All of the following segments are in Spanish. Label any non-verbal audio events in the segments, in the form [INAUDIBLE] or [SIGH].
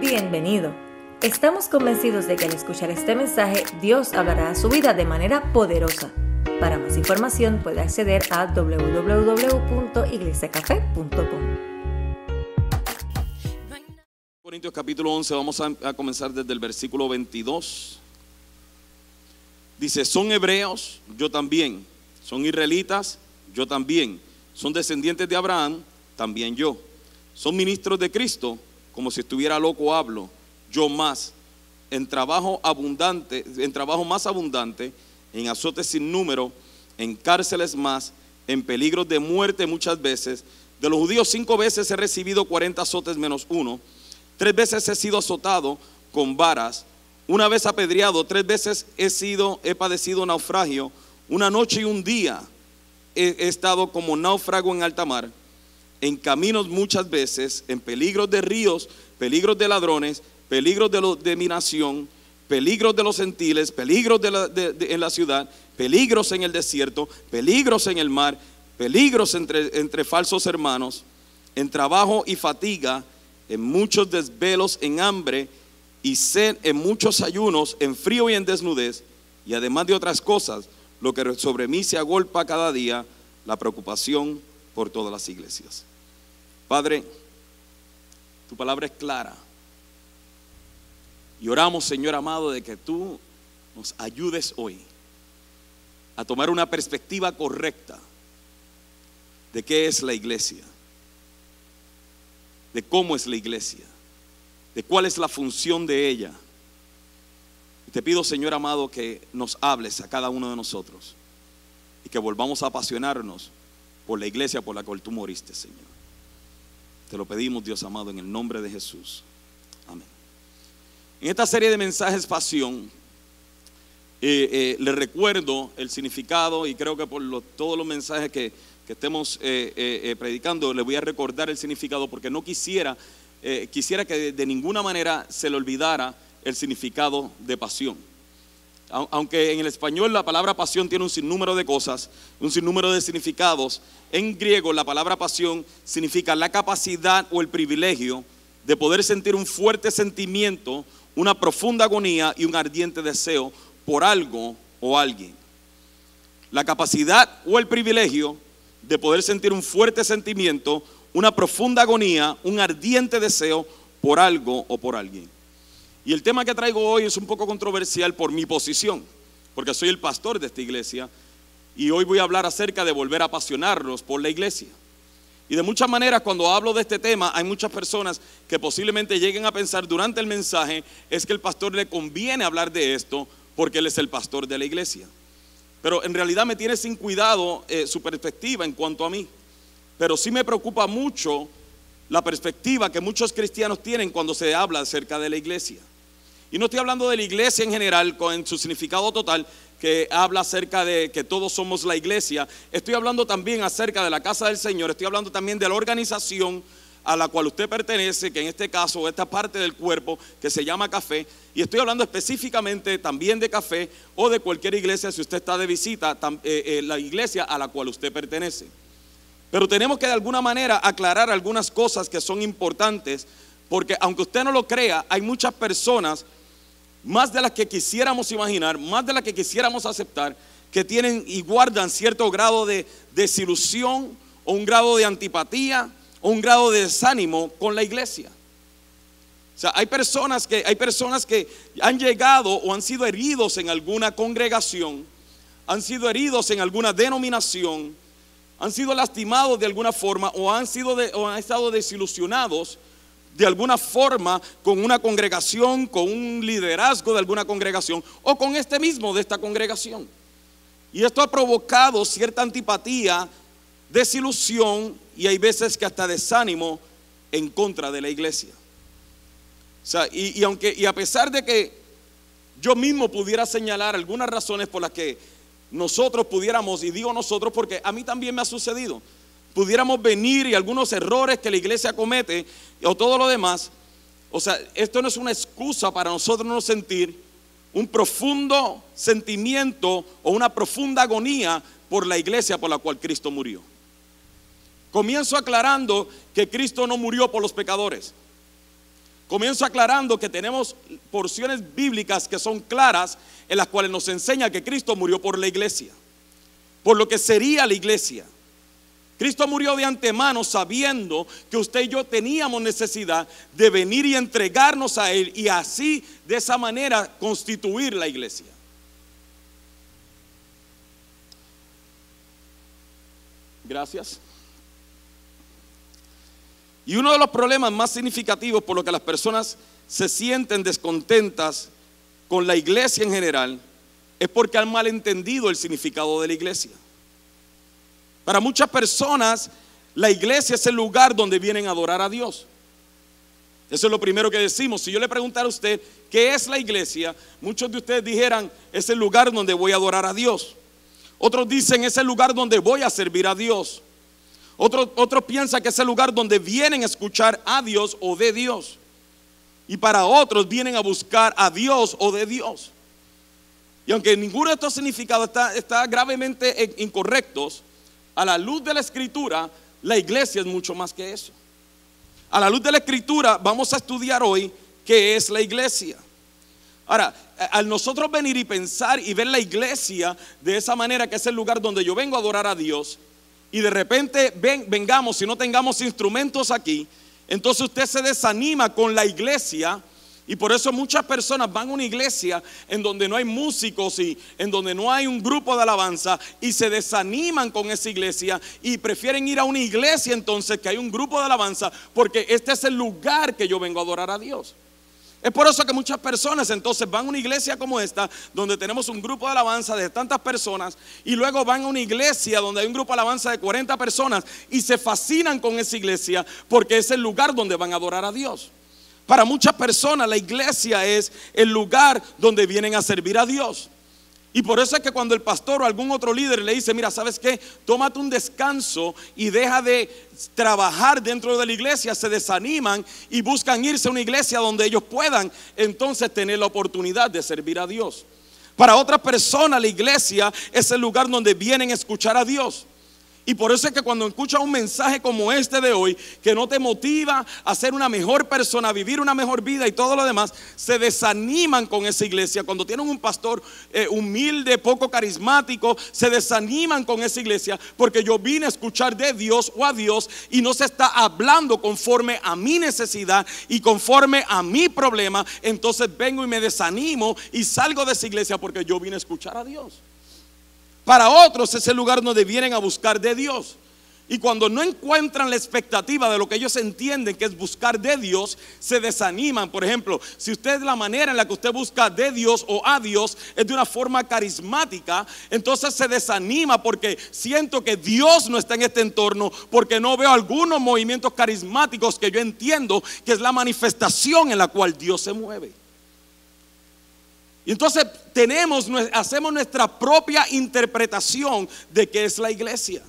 Bienvenido. Estamos convencidos de que al escuchar este mensaje Dios hablará a su vida de manera poderosa. Para más información puede acceder a www.iglesiacafe.com. Corintios capítulo 11, vamos a, a comenzar desde el versículo 22. Dice, son hebreos, yo también. Son israelitas, yo también. Son descendientes de Abraham, también yo. Son ministros de Cristo, como si estuviera loco hablo, yo más. En trabajo abundante, en trabajo más abundante, en azotes sin número, en cárceles más, en peligros de muerte muchas veces. De los judíos cinco veces he recibido 40 azotes menos uno. Tres veces he sido azotado con varas. Una vez apedreado, tres veces he sido, he padecido naufragio. Una noche y un día he, he estado como náufrago en alta mar en caminos muchas veces, en peligros de ríos, peligros de ladrones, peligros de, lo- de mi nación, peligros de los gentiles, peligros de la- de- en la ciudad, peligros en el desierto, peligros en el mar, peligros entre, entre falsos hermanos, en trabajo y fatiga, en muchos desvelos, en hambre y sed, en muchos ayunos, en frío y en desnudez, y además de otras cosas, lo que sobre mí se agolpa cada día, la preocupación por todas las iglesias. Padre, tu palabra es clara. Y oramos, Señor amado, de que tú nos ayudes hoy a tomar una perspectiva correcta de qué es la iglesia, de cómo es la iglesia, de cuál es la función de ella. Y te pido, Señor amado, que nos hables a cada uno de nosotros y que volvamos a apasionarnos por la iglesia por la cual tú moriste, Señor. Te lo pedimos, Dios amado, en el nombre de Jesús. Amén. En esta serie de mensajes pasión, eh, eh, le recuerdo el significado y creo que por todos los mensajes que, estemos eh, eh, eh, predicando, le voy a recordar el significado porque no quisiera, quisiera que de ninguna manera se le olvidara el significado de pasión. Au- Aunque en el español la palabra pasión tiene un sinnúmero de cosas, un sinnúmero de significados, en griego la palabra pasión significa la capacidad o el privilegio de poder sentir un fuerte sentimiento, una profunda agonía y un ardiente deseo por algo o alguien. La capacidad o el privilegio de poder sentir un fuerte sentimiento, una profunda agonía, un ardiente deseo por algo o por alguien. Y el tema que traigo hoy es un poco controversial por mi posición, porque soy el pastor de esta iglesia y hoy voy a hablar acerca de volver a apasionarnos por la iglesia. Y de muchas maneras cuando hablo de este tema hay muchas personas que posiblemente lleguen a pensar durante el mensaje es que el pastor le conviene hablar de esto porque él es el pastor de la iglesia. Pero en realidad me tiene sin cuidado eh, su perspectiva en cuanto a mí. Pero sí me preocupa mucho la perspectiva que muchos cristianos tienen cuando se habla acerca de la iglesia. Y no estoy hablando de la iglesia en general con su significado total, que habla acerca de que todos somos la iglesia. Estoy hablando también acerca de la casa del Señor. Estoy hablando también de la organización a la cual usted pertenece, que en este caso esta parte del cuerpo que se llama café. Y estoy hablando específicamente también de café o de cualquier iglesia si usted está de visita, eh, eh, la iglesia a la cual usted pertenece. Pero tenemos que de alguna manera aclarar algunas cosas que son importantes, porque aunque usted no lo crea, hay muchas personas, más de las que quisiéramos imaginar, más de las que quisiéramos aceptar, que tienen y guardan cierto grado de desilusión o un grado de antipatía o un grado de desánimo con la iglesia. O sea, hay personas que hay personas que han llegado o han sido heridos en alguna congregación, han sido heridos en alguna denominación, han sido lastimados de alguna forma o han sido de- o han estado desilusionados de alguna forma con una congregación, con un liderazgo de alguna congregación o con este mismo de esta congregación. Y esto ha provocado cierta antipatía, desilusión y hay veces que hasta desánimo en contra de la iglesia. O sea, y, aunque y a pesar de que yo mismo pudiera señalar algunas razones por las que nosotros pudiéramos, y digo nosotros porque a mí también me ha sucedido, pudiéramos venir y algunos errores que la iglesia comete o todo lo demás, o sea, esto no es una excusa para nosotros no sentir un profundo sentimiento o una profunda agonía por la iglesia por la cual Cristo murió. Comienzo aclarando que Cristo no murió por los pecadores. comienzo aclarando que tenemos porciones bíblicas que son claras en las cuales nos enseña que Cristo murió por la iglesia, por lo que sería la iglesia. Cristo murió de antemano sabiendo que usted y yo teníamos necesidad de venir y entregarnos a Él y así de esa manera constituir la iglesia. Gracias. Y uno de los problemas más significativos por lo que las personas se sienten descontentas con la iglesia en general es porque han malentendido el significado de la iglesia. Para muchas personas, la iglesia es el lugar donde vienen a adorar a Dios. Eso es lo primero que decimos. Si yo le preguntara a usted qué es la iglesia, muchos de ustedes dijeran, es el lugar donde voy a adorar a Dios. Otros dicen, es el lugar donde voy a servir a Dios. Otros otro piensan que es el lugar donde vienen a escuchar a Dios o de Dios. Y para otros vienen a buscar a Dios o de Dios. Y aunque ninguno de estos significados está, está gravemente incorrectos, a la luz de la escritura, la iglesia es mucho más que eso. A la luz de la escritura vamos a estudiar hoy qué es la iglesia. Ahora, al nosotros venir y pensar y ver la iglesia de esa manera, que es el lugar donde yo vengo a adorar a Dios, y de repente ven, vengamos y no tengamos instrumentos aquí, entonces usted se desanima con la iglesia. Y por eso muchas personas van a una iglesia en donde no hay músicos y en donde no hay un grupo de alabanza y se desaniman con esa iglesia y prefieren ir a una iglesia entonces que hay un grupo de alabanza porque este es el lugar que yo vengo a adorar a Dios. Es por eso que muchas personas entonces van a una iglesia como esta, donde tenemos un grupo de alabanza de tantas personas, y luego van a una iglesia donde hay un grupo de alabanza de 40 personas y se fascinan con esa iglesia porque es el lugar donde van a adorar a Dios. Para muchas personas la iglesia es el lugar donde vienen a servir a Dios. Y por eso es que cuando el pastor o algún otro líder le dice, mira, ¿sabes qué? Tómate un descanso y deja de trabajar dentro de la iglesia, se desaniman y buscan irse a una iglesia donde ellos puedan entonces tener la oportunidad de servir a Dios. Para otras personas la iglesia es el lugar donde vienen a escuchar a Dios. Y por eso es que cuando escuchas un mensaje como este de hoy, que no te motiva a ser una mejor persona, a vivir una mejor vida y todo lo demás, se desaniman con esa iglesia. Cuando tienen un pastor eh, humilde, poco carismático, se desaniman con esa iglesia porque yo vine a escuchar de Dios o a Dios y no se está hablando conforme a mi necesidad y conforme a mi problema. Entonces vengo y me desanimo y salgo de esa iglesia porque yo vine a escuchar a Dios. Para otros es el lugar donde vienen a buscar de Dios. Y cuando no encuentran la expectativa de lo que ellos entienden que es buscar de Dios, se desaniman. Por ejemplo, si usted la manera en la que usted busca de Dios o a Dios es de una forma carismática, entonces se desanima porque siento que Dios no está en este entorno, porque no veo algunos movimientos carismáticos que yo entiendo que es la manifestación en la cual Dios se mueve. Y entonces tenemos, hacemos nuestra propia interpretación de qué es la iglesia.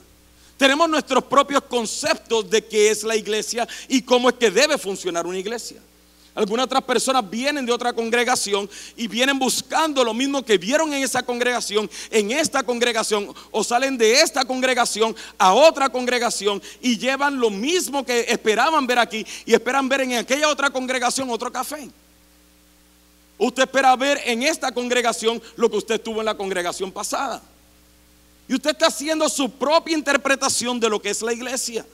Tenemos nuestros propios conceptos de qué es la iglesia y cómo es que debe funcionar una iglesia. Algunas otras personas vienen de otra congregación y vienen buscando lo mismo que vieron en esa congregación, en esta congregación, o salen de esta congregación a otra congregación y llevan lo mismo que esperaban ver aquí y esperan ver en aquella otra congregación otro café. Usted espera ver en esta congregación lo que usted tuvo en la congregación pasada. Y usted está haciendo su propia interpretación de lo que es la iglesia.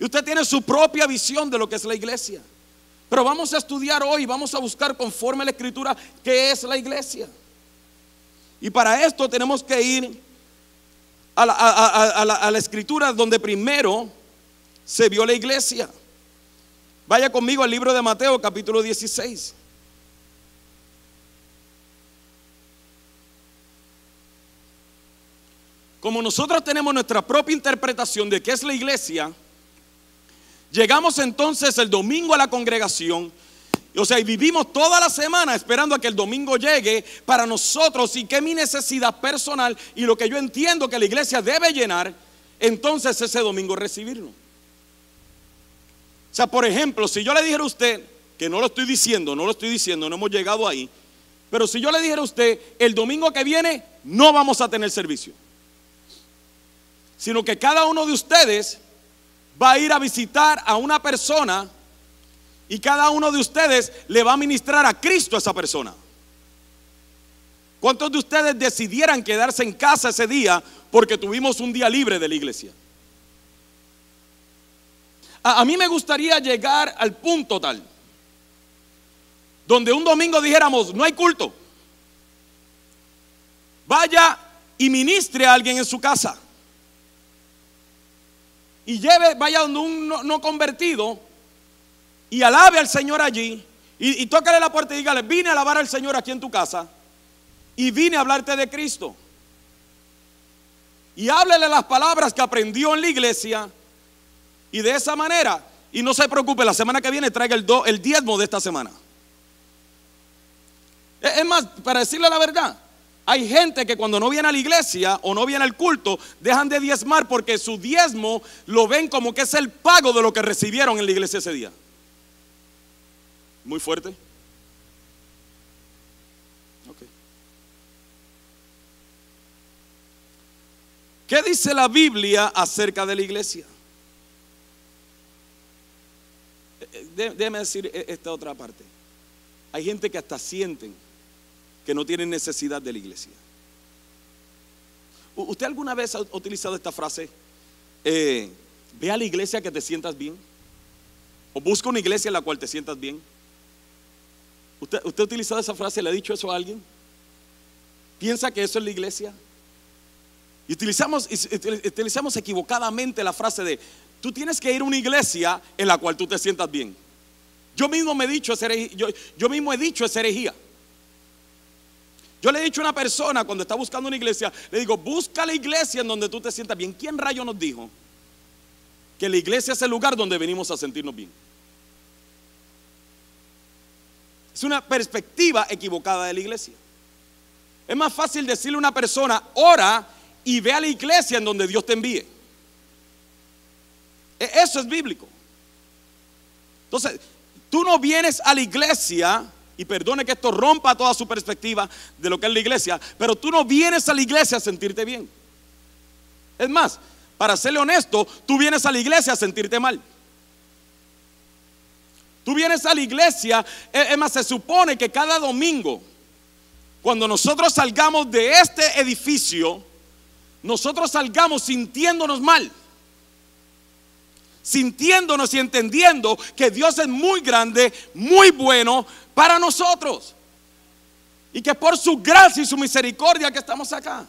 Y usted tiene su propia visión de lo que es la iglesia. Pero vamos a estudiar hoy, vamos a buscar conforme a la escritura qué es la iglesia. Y para esto tenemos que ir a la, a la escritura donde primero se vio la iglesia. Vaya conmigo al libro de Mateo capítulo 16. Como nosotros tenemos nuestra propia interpretación de qué es la iglesia, llegamos entonces el domingo a la congregación, o sea, y vivimos toda la semana esperando a que el domingo llegue para nosotros y que mi necesidad personal y lo que yo entiendo que la iglesia debe llenar, entonces ese domingo recibirlo. O sea, por ejemplo, si yo le dijera a usted, que no lo estoy diciendo, no lo estoy diciendo, no hemos llegado ahí, pero si yo le dijera a usted, el domingo que viene no vamos a tener servicio sino que cada uno de ustedes va a ir a visitar a una persona Y cada uno de ustedes le va a ministrar a Cristo a esa persona. ¿Cuántos de ustedes decidieran quedarse en casa ese día porque tuvimos un día libre de la iglesia? A, mí me gustaría llegar al punto tal, donde un domingo dijéramos, no hay culto. Vaya y ministre a alguien en su casa. Y lleve, vaya donde un no, no convertido y alabe al Señor allí. Y, tócale la puerta y dígale, vine a alabar al Señor aquí en tu casa. Y vine a hablarte de Cristo. Y háblele las palabras que aprendió en la iglesia. Y de esa manera, y no se preocupe, la semana que viene traiga el, do, el diezmo de esta semana. Es más, para decirle la verdad, hay gente que cuando no viene a la iglesia o no viene al culto, dejan de diezmar porque su diezmo lo ven como que es el pago de lo que recibieron en la iglesia ese día. Muy fuerte. ¿Qué dice la Biblia acerca de la iglesia? Déjeme decir esta otra parte. Hay gente que hasta sienten que no tienen necesidad de la iglesia. ¿Usted alguna vez ha utilizado esta frase? Eh, ve a la iglesia que te sientas bien. O busca una iglesia en la cual te sientas bien. ¿Usted, ha utilizado esa frase? ¿Le ha dicho eso a alguien? ¿Piensa que eso es la iglesia? Y utilizamos, utilizamos equivocadamente la frase de, tú tienes que ir a una iglesia en la cual tú te sientas bien. Yo mismo me he dicho yo, yo mismo he dicho esa herejía. Yo le he dicho a una persona cuando está buscando una iglesia, le digo, busca la iglesia en donde tú te sientas bien. ¿Quién rayo nos dijo que la iglesia es el lugar donde venimos a sentirnos bien? Es una perspectiva equivocada de la iglesia. Es más fácil decirle a una persona, ora y ve a la iglesia en donde Dios te envíe. Eso es bíblico. Entonces, tú no vienes a la iglesia y perdone que esto rompa toda su perspectiva de lo que es la iglesia, pero tú no vienes a la iglesia a sentirte bien. Es más, para serle honesto, tú vienes a la iglesia a sentirte mal. Tú vienes a la iglesia, es más, se supone que cada domingo, cuando nosotros salgamos de este edificio, nosotros salgamos sintiéndonos mal sintiéndonos y entendiendo que Dios es muy grande, muy bueno para nosotros. Y que por su gracia y su misericordia que estamos acá.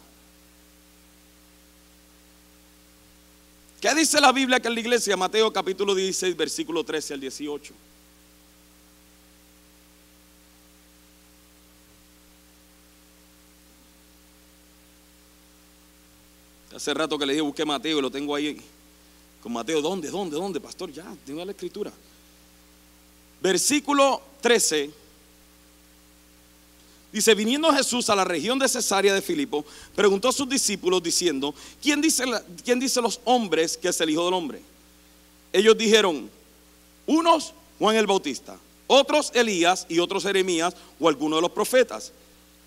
¿Qué dice la Biblia que en la iglesia? Mateo capítulo 16, versículo 13 al 18. Hace rato que le dije busqué Mateo y lo tengo ahí con Mateo, ¿dónde? ¿Dónde? ¿Dónde, pastor? Ya, tengo la escritura. Versículo 13. Dice, viniendo Jesús a la región de Cesarea de Filipo, preguntó a sus discípulos diciendo, ¿quién dice, ¿quién dice los hombres que es el Hijo del Hombre? Ellos dijeron, unos Juan el Bautista, otros Elías y otros Jeremías o alguno de los profetas.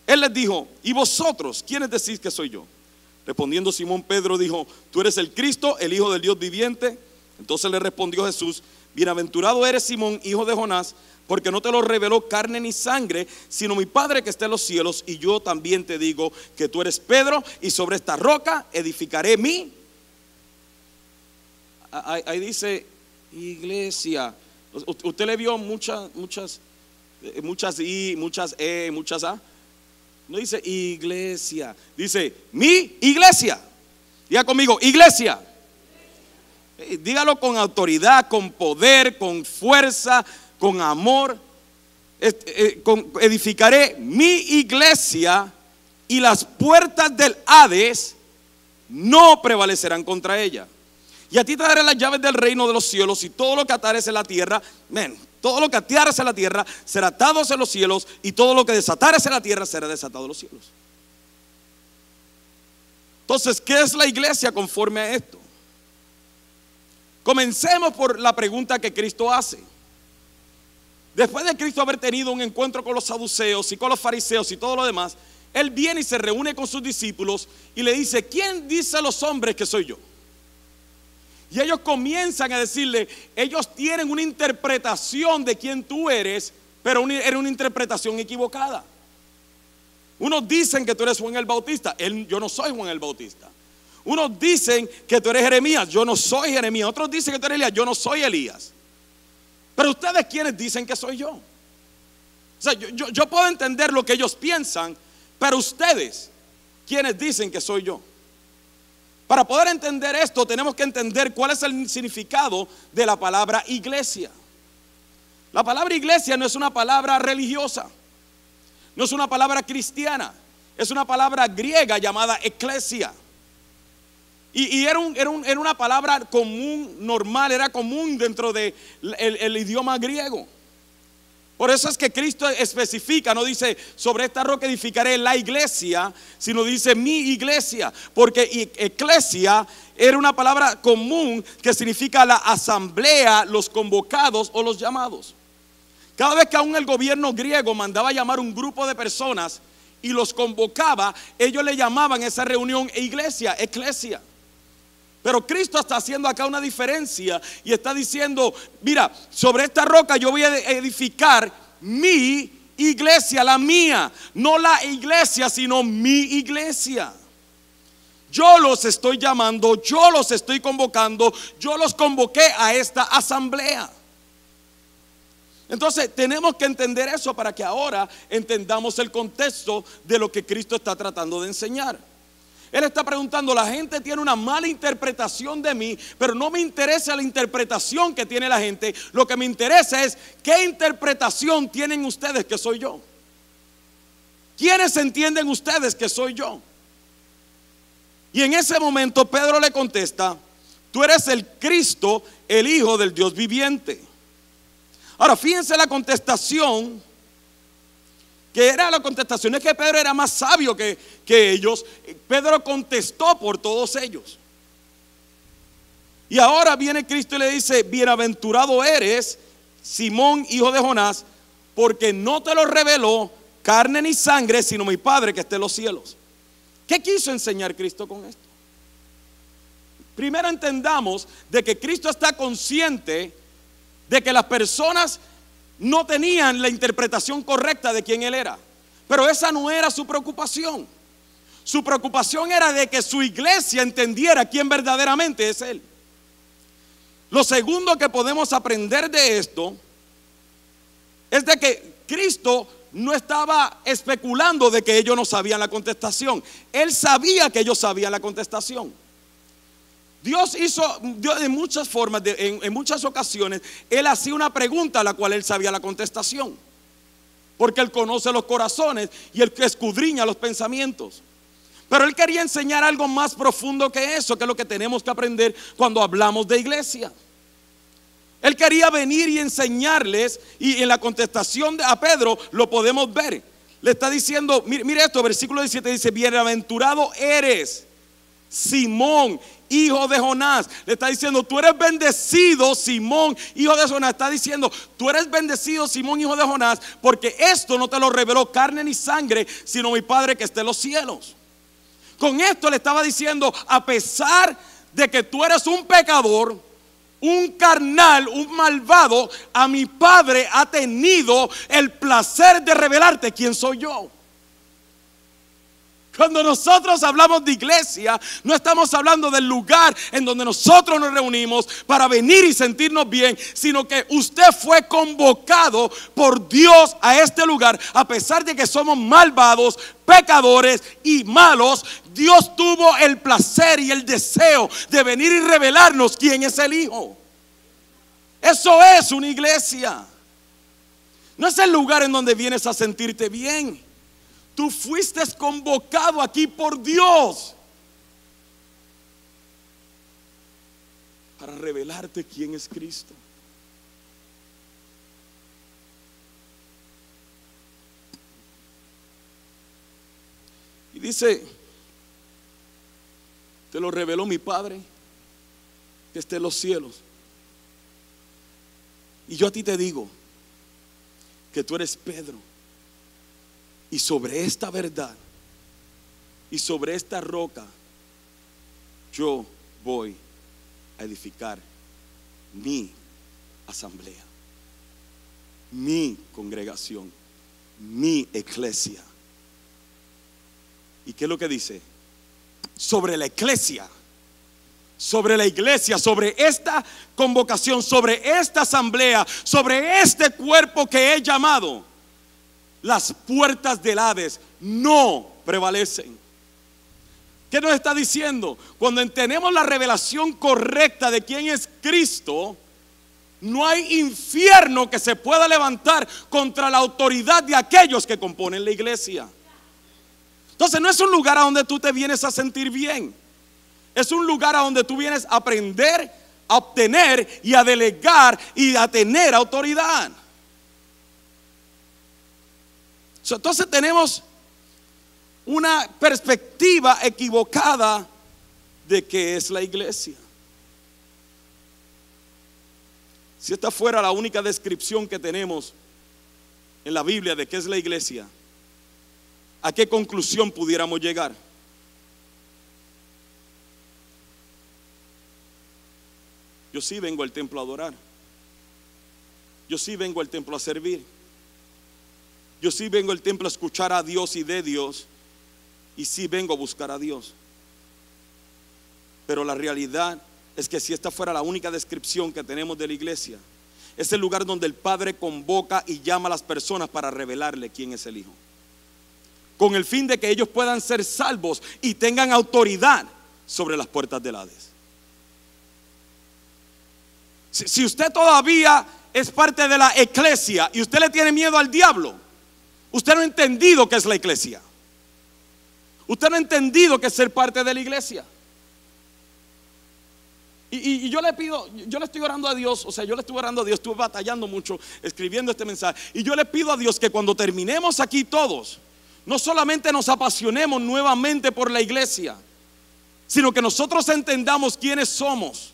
Él les dijo, ¿y vosotros quiénes decís que soy yo? Respondiendo Simón Pedro dijo, tú eres el Cristo, el Hijo del Dios viviente. Entonces le respondió Jesús, bienaventurado eres Simón, hijo de Jonás, porque no te lo reveló carne ni sangre, sino mi Padre que está en los cielos. Y yo también te digo que tú eres Pedro, y sobre esta roca edificaré mi. Ahí, ahí dice iglesia. Usted le vio muchas, muchas, muchas I, muchas E, muchas A. No dice iglesia, dice mi iglesia. Diga conmigo, iglesia. Dígalo con autoridad, con poder, con fuerza, con amor. Edificaré mi iglesia y las puertas del Hades no prevalecerán contra ella. Y a ti te daré las llaves del reino de los cielos y todo lo que atares en la tierra, men, todo lo que atares en la tierra será atado en los cielos y todo lo que desatares en la tierra será desatado en los cielos. Entonces, ¿qué es la iglesia conforme a esto? Comencemos por la pregunta que Cristo hace. Después de Cristo haber tenido un encuentro con los saduceos y con los fariseos y todo lo demás, Él viene y se reúne con sus discípulos y le dice, ¿quién dice a los hombres que soy yo? Y ellos comienzan a decirle, ellos tienen una interpretación de quién tú eres, pero era una interpretación equivocada. Unos dicen que tú eres Juan el Bautista, yo no soy Juan el Bautista. Unos dicen que tú eres Jeremías, yo no soy Jeremías. Otros dicen que tú eres Elías, yo no soy Elías. Pero ustedes quienes dicen que soy yo. O sea, yo, yo puedo entender lo que ellos piensan, pero ustedes quienes dicen que soy yo. Para poder entender esto tenemos que entender cuál es el significado de la palabra iglesia. La palabra iglesia no es una palabra religiosa, no es una palabra cristiana, es una palabra griega llamada eclesia. Y, era, una palabra común, normal, era común dentro del el idioma griego. Por eso es que Cristo especifica, no dice sobre esta roca edificaré la iglesia, sino dice mi iglesia, porque eclesia era una palabra común que significa la asamblea, los convocados o los llamados. Cada vez que aún el gobierno griego mandaba llamar un grupo de personas y los convocaba, ellos le llamaban esa reunión iglesia, eclesia. Pero Cristo está haciendo acá una diferencia y está diciendo, mira, sobre esta roca yo voy a edificar mi iglesia, la mía, no la iglesia, sino mi iglesia. Yo los estoy llamando, yo los estoy convocando, yo los convoqué a esta asamblea. Entonces tenemos que entender eso para que ahora entendamos el contexto de lo que Cristo está tratando de enseñar. Él está preguntando, la gente tiene una mala interpretación de mí, pero no me interesa la interpretación que tiene la gente. Lo que me interesa es qué interpretación tienen ustedes que soy yo. ¿Quiénes entienden ustedes que soy yo? Y en ese momento Pedro le contesta, tú eres el Cristo, el Hijo del Dios viviente. Ahora, fíjense la contestación que era la contestación, es que Pedro era más sabio que, que ellos. Pedro contestó por todos ellos. Y ahora viene Cristo y le dice, bienaventurado eres, Simón, hijo de Jonás, porque no te lo reveló carne ni sangre, sino mi Padre que esté en los cielos. ¿Qué quiso enseñar Cristo con esto? Primero entendamos de que Cristo está consciente de que las personas no tenían la interpretación correcta de quién él era. Pero esa no era su preocupación. Su preocupación era de que su iglesia entendiera quién verdaderamente es él. Lo segundo que podemos aprender de esto es de que Cristo no estaba especulando de que ellos no sabían la contestación. Él sabía que ellos sabían la contestación. Dios hizo de muchas formas, en, muchas ocasiones, Él hacía una pregunta a la cual Él sabía la contestación. Porque Él conoce los corazones y Él escudriña los pensamientos. Pero Él quería enseñar algo más profundo que eso, que es lo que tenemos que aprender cuando hablamos de iglesia. Él quería venir y enseñarles, y en la contestación a Pedro lo podemos ver. Le está diciendo, mire, mire esto, versículo 17 dice, bienaventurado eres, Simón, hijo de Jonás. Le está diciendo, tú eres bendecido, Simón, hijo de Jonás. Está diciendo, tú eres bendecido, Simón, hijo de Jonás, porque esto no te lo reveló carne ni sangre, sino mi Padre que esté en los cielos. Con esto le estaba diciendo, a pesar de que tú eres un pecador, un carnal, un malvado, a mi Padre ha tenido el placer de revelarte quién soy yo. Cuando nosotros hablamos de iglesia, no estamos hablando del lugar en donde nosotros nos reunimos para venir y sentirnos bien, sino que usted fue convocado por Dios a este lugar, a pesar de que somos malvados, pecadores y malos, Dios tuvo el placer y el deseo de venir y revelarnos quién es el Hijo. Eso es una iglesia. No es el lugar en donde vienes a sentirte bien. Tú fuiste convocado aquí por Dios para revelarte quién es Cristo. Y dice, te lo reveló mi Padre que esté en los cielos. Y yo a ti te digo que tú eres Pedro y sobre esta verdad y sobre esta roca yo voy a edificar mi asamblea, mi congregación, mi iglesia. ¿Y qué es lo que dice? Sobre la iglesia, sobre la iglesia, sobre esta convocación, sobre esta asamblea, sobre este cuerpo que he llamado, las puertas del Hades no prevalecen. ¿Qué nos está diciendo? Cuando tenemos la revelación correcta de quién es Cristo, no hay infierno que se pueda levantar contra la autoridad de aquellos que componen la iglesia. Entonces no es un lugar a donde tú te vienes a sentir bien. Es un lugar a donde tú vienes a aprender, a obtener y a delegar y a tener autoridad. Entonces tenemos una perspectiva equivocada de qué es la iglesia. Si esta fuera la única descripción que tenemos en la Biblia de qué es la iglesia, ¿a qué conclusión pudiéramos llegar? Yo sí vengo al templo a adorar. Yo sí vengo al templo a servir. Yo sí vengo al templo a escuchar a Dios y de Dios y sí vengo a buscar a Dios. Pero la realidad es que si esta fuera la única descripción que tenemos de la iglesia, es el lugar donde el Padre convoca y llama a las personas para revelarle quién es el Hijo. Con el fin de que ellos puedan ser salvos y tengan autoridad sobre las puertas del Hades. Si, si usted todavía es parte de la iglesia y usted le tiene miedo al diablo, usted no ha entendido qué es la iglesia. Usted no ha entendido que es ser parte de la iglesia. Y, yo le pido, yo le estoy orando a Dios, o sea, yo le estoy orando a Dios, estuve batallando mucho escribiendo este mensaje. Y yo le pido a Dios que cuando terminemos aquí todos, no solamente nos apasionemos nuevamente por la iglesia, sino que nosotros entendamos quiénes somos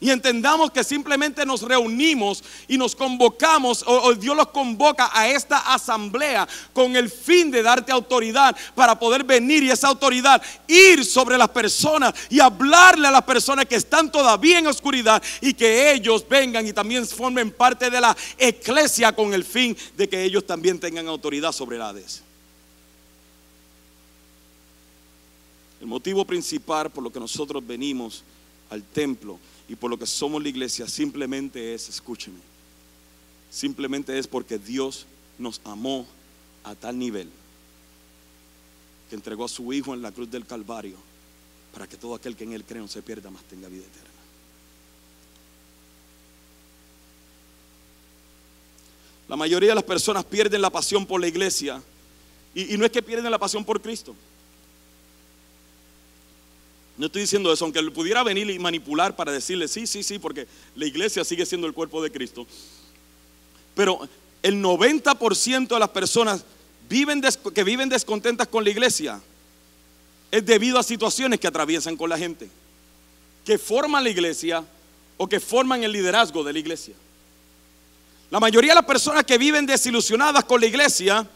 y entendamos que simplemente nos reunimos y nos convocamos, o, Dios los convoca a esta asamblea con el fin de darte autoridad para poder venir y esa autoridad ir sobre las personas y hablarle a las personas que están todavía en oscuridad y que ellos vengan y también formen parte de la iglesia con el fin de que ellos también tengan autoridad sobre el Hades. El motivo principal por lo que nosotros venimos al templo y por lo que somos la iglesia simplemente es, escúcheme, simplemente es porque Dios nos amó a tal nivel que entregó a su Hijo en la cruz del Calvario para que todo aquel que en Él cree no se pierda, más tenga vida eterna. La mayoría de las personas pierden la pasión por la iglesia y, y no es que pierden la pasión por Cristo. No estoy diciendo eso, aunque pudiera venir y manipular para decirle, sí, sí, sí, porque la iglesia sigue siendo el cuerpo de Cristo. Pero el 90% de las personas viven que viven descontentas con la iglesia es debido a situaciones que atraviesan con la gente, que forman la iglesia o que forman el liderazgo de la iglesia. La mayoría de las personas que viven desilusionadas con la iglesia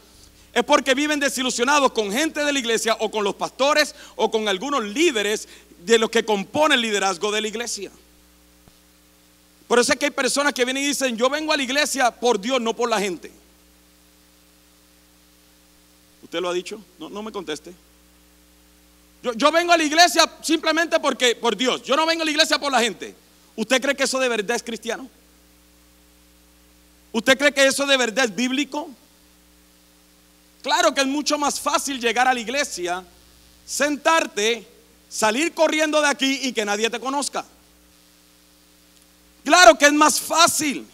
es porque viven desilusionados con gente de la iglesia o con los pastores o con algunos líderes de los que componen el liderazgo de la iglesia. Por eso es que hay personas que vienen y dicen, yo vengo a la iglesia por Dios, no por la gente. ¿Usted lo ha dicho? No, no me conteste. Yo, yo, vengo a la iglesia simplemente porque, por Dios. Yo no vengo a la iglesia por la gente. ¿Usted cree que eso de verdad es cristiano? ¿Usted cree que eso de verdad es bíblico? Claro que es mucho más fácil llegar a la iglesia, sentarte, salir corriendo de aquí y que nadie te conozca. Claro que es más fácil.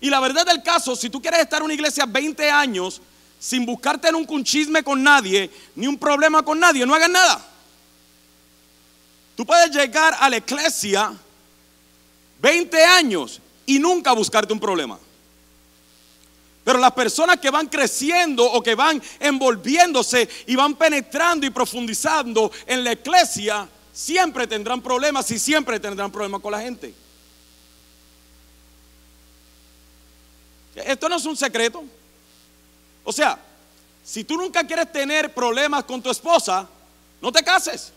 Y la verdad del caso, si tú quieres estar en una iglesia 20 años sin buscarte en un chisme con nadie, ni un problema con nadie, no hagas nada. Tú puedes llegar a la iglesia 20 años y nunca buscarte un problema. Pero las personas que van creciendo o que van envolviéndose y van penetrando y profundizando en la iglesia, siempre tendrán problemas y siempre tendrán problemas con la gente. Esto no es un secreto. O sea, si tú nunca quieres tener problemas con tu esposa, no te cases.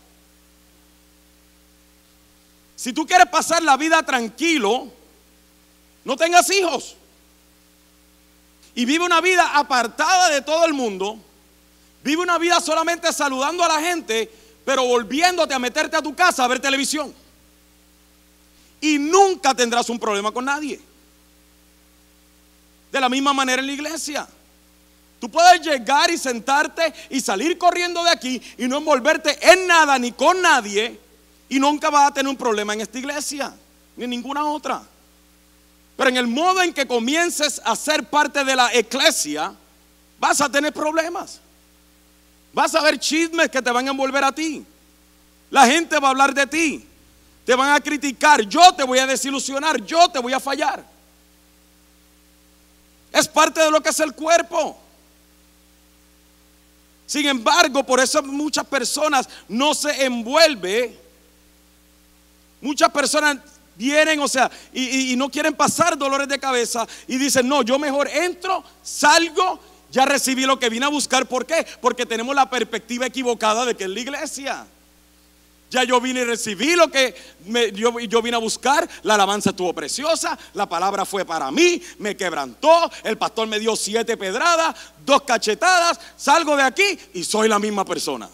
Si tú quieres pasar la vida tranquilo, no tengas hijos. Y vive una vida apartada de todo el mundo. Vive una vida solamente saludando a la gente, pero volviéndote a meterte a tu casa a ver televisión. Y nunca tendrás un problema con nadie. De la misma manera en la iglesia. Tú puedes llegar y sentarte y salir corriendo de aquí y no envolverte en nada ni con nadie y nunca vas a tener un problema en esta iglesia ni en ninguna otra. Pero en el modo en que comiences a ser parte de la iglesia, vas a tener problemas. Vas a ver chismes que te van a envolver a ti. La gente va a hablar de ti. Te van a criticar. Yo te voy a desilusionar. Yo te voy a fallar. Es parte de lo que es el cuerpo. Sin embargo, por eso muchas personas no se envuelve. Muchas personas vienen, o sea, y, no quieren pasar dolores de cabeza y dicen, no, yo mejor entro, salgo, ya recibí lo que vine a buscar. ¿Por qué? Porque tenemos la perspectiva equivocada de que es la iglesia. Ya yo vine y recibí lo que yo, yo, vine a buscar. La alabanza estuvo preciosa. La palabra fue para mí. Me quebrantó. El pastor me dio siete pedradas, dos cachetadas. Salgo de aquí y soy la misma persona.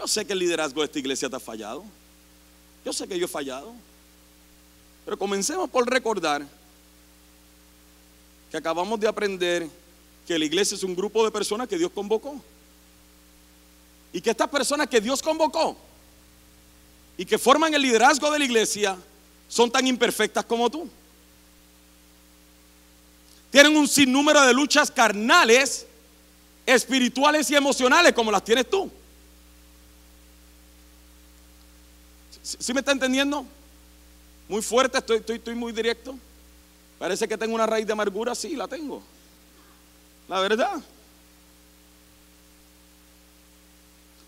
Yo sé que el liderazgo de esta iglesia te ha fallado. Yo sé que yo he fallado. Pero comencemos por recordar que acabamos de aprender que la iglesia es un grupo de personas que Dios convocó. Y que estas personas que Dios convocó y que forman el liderazgo de la iglesia son tan imperfectas como tú. Tienen un sinnúmero de luchas carnales, espirituales y emocionales como las tienes tú. ¿Sí me está entendiendo? Muy fuerte, estoy, estoy, estoy muy directo. Parece que tengo una raíz de amargura, sí, la tengo. La verdad.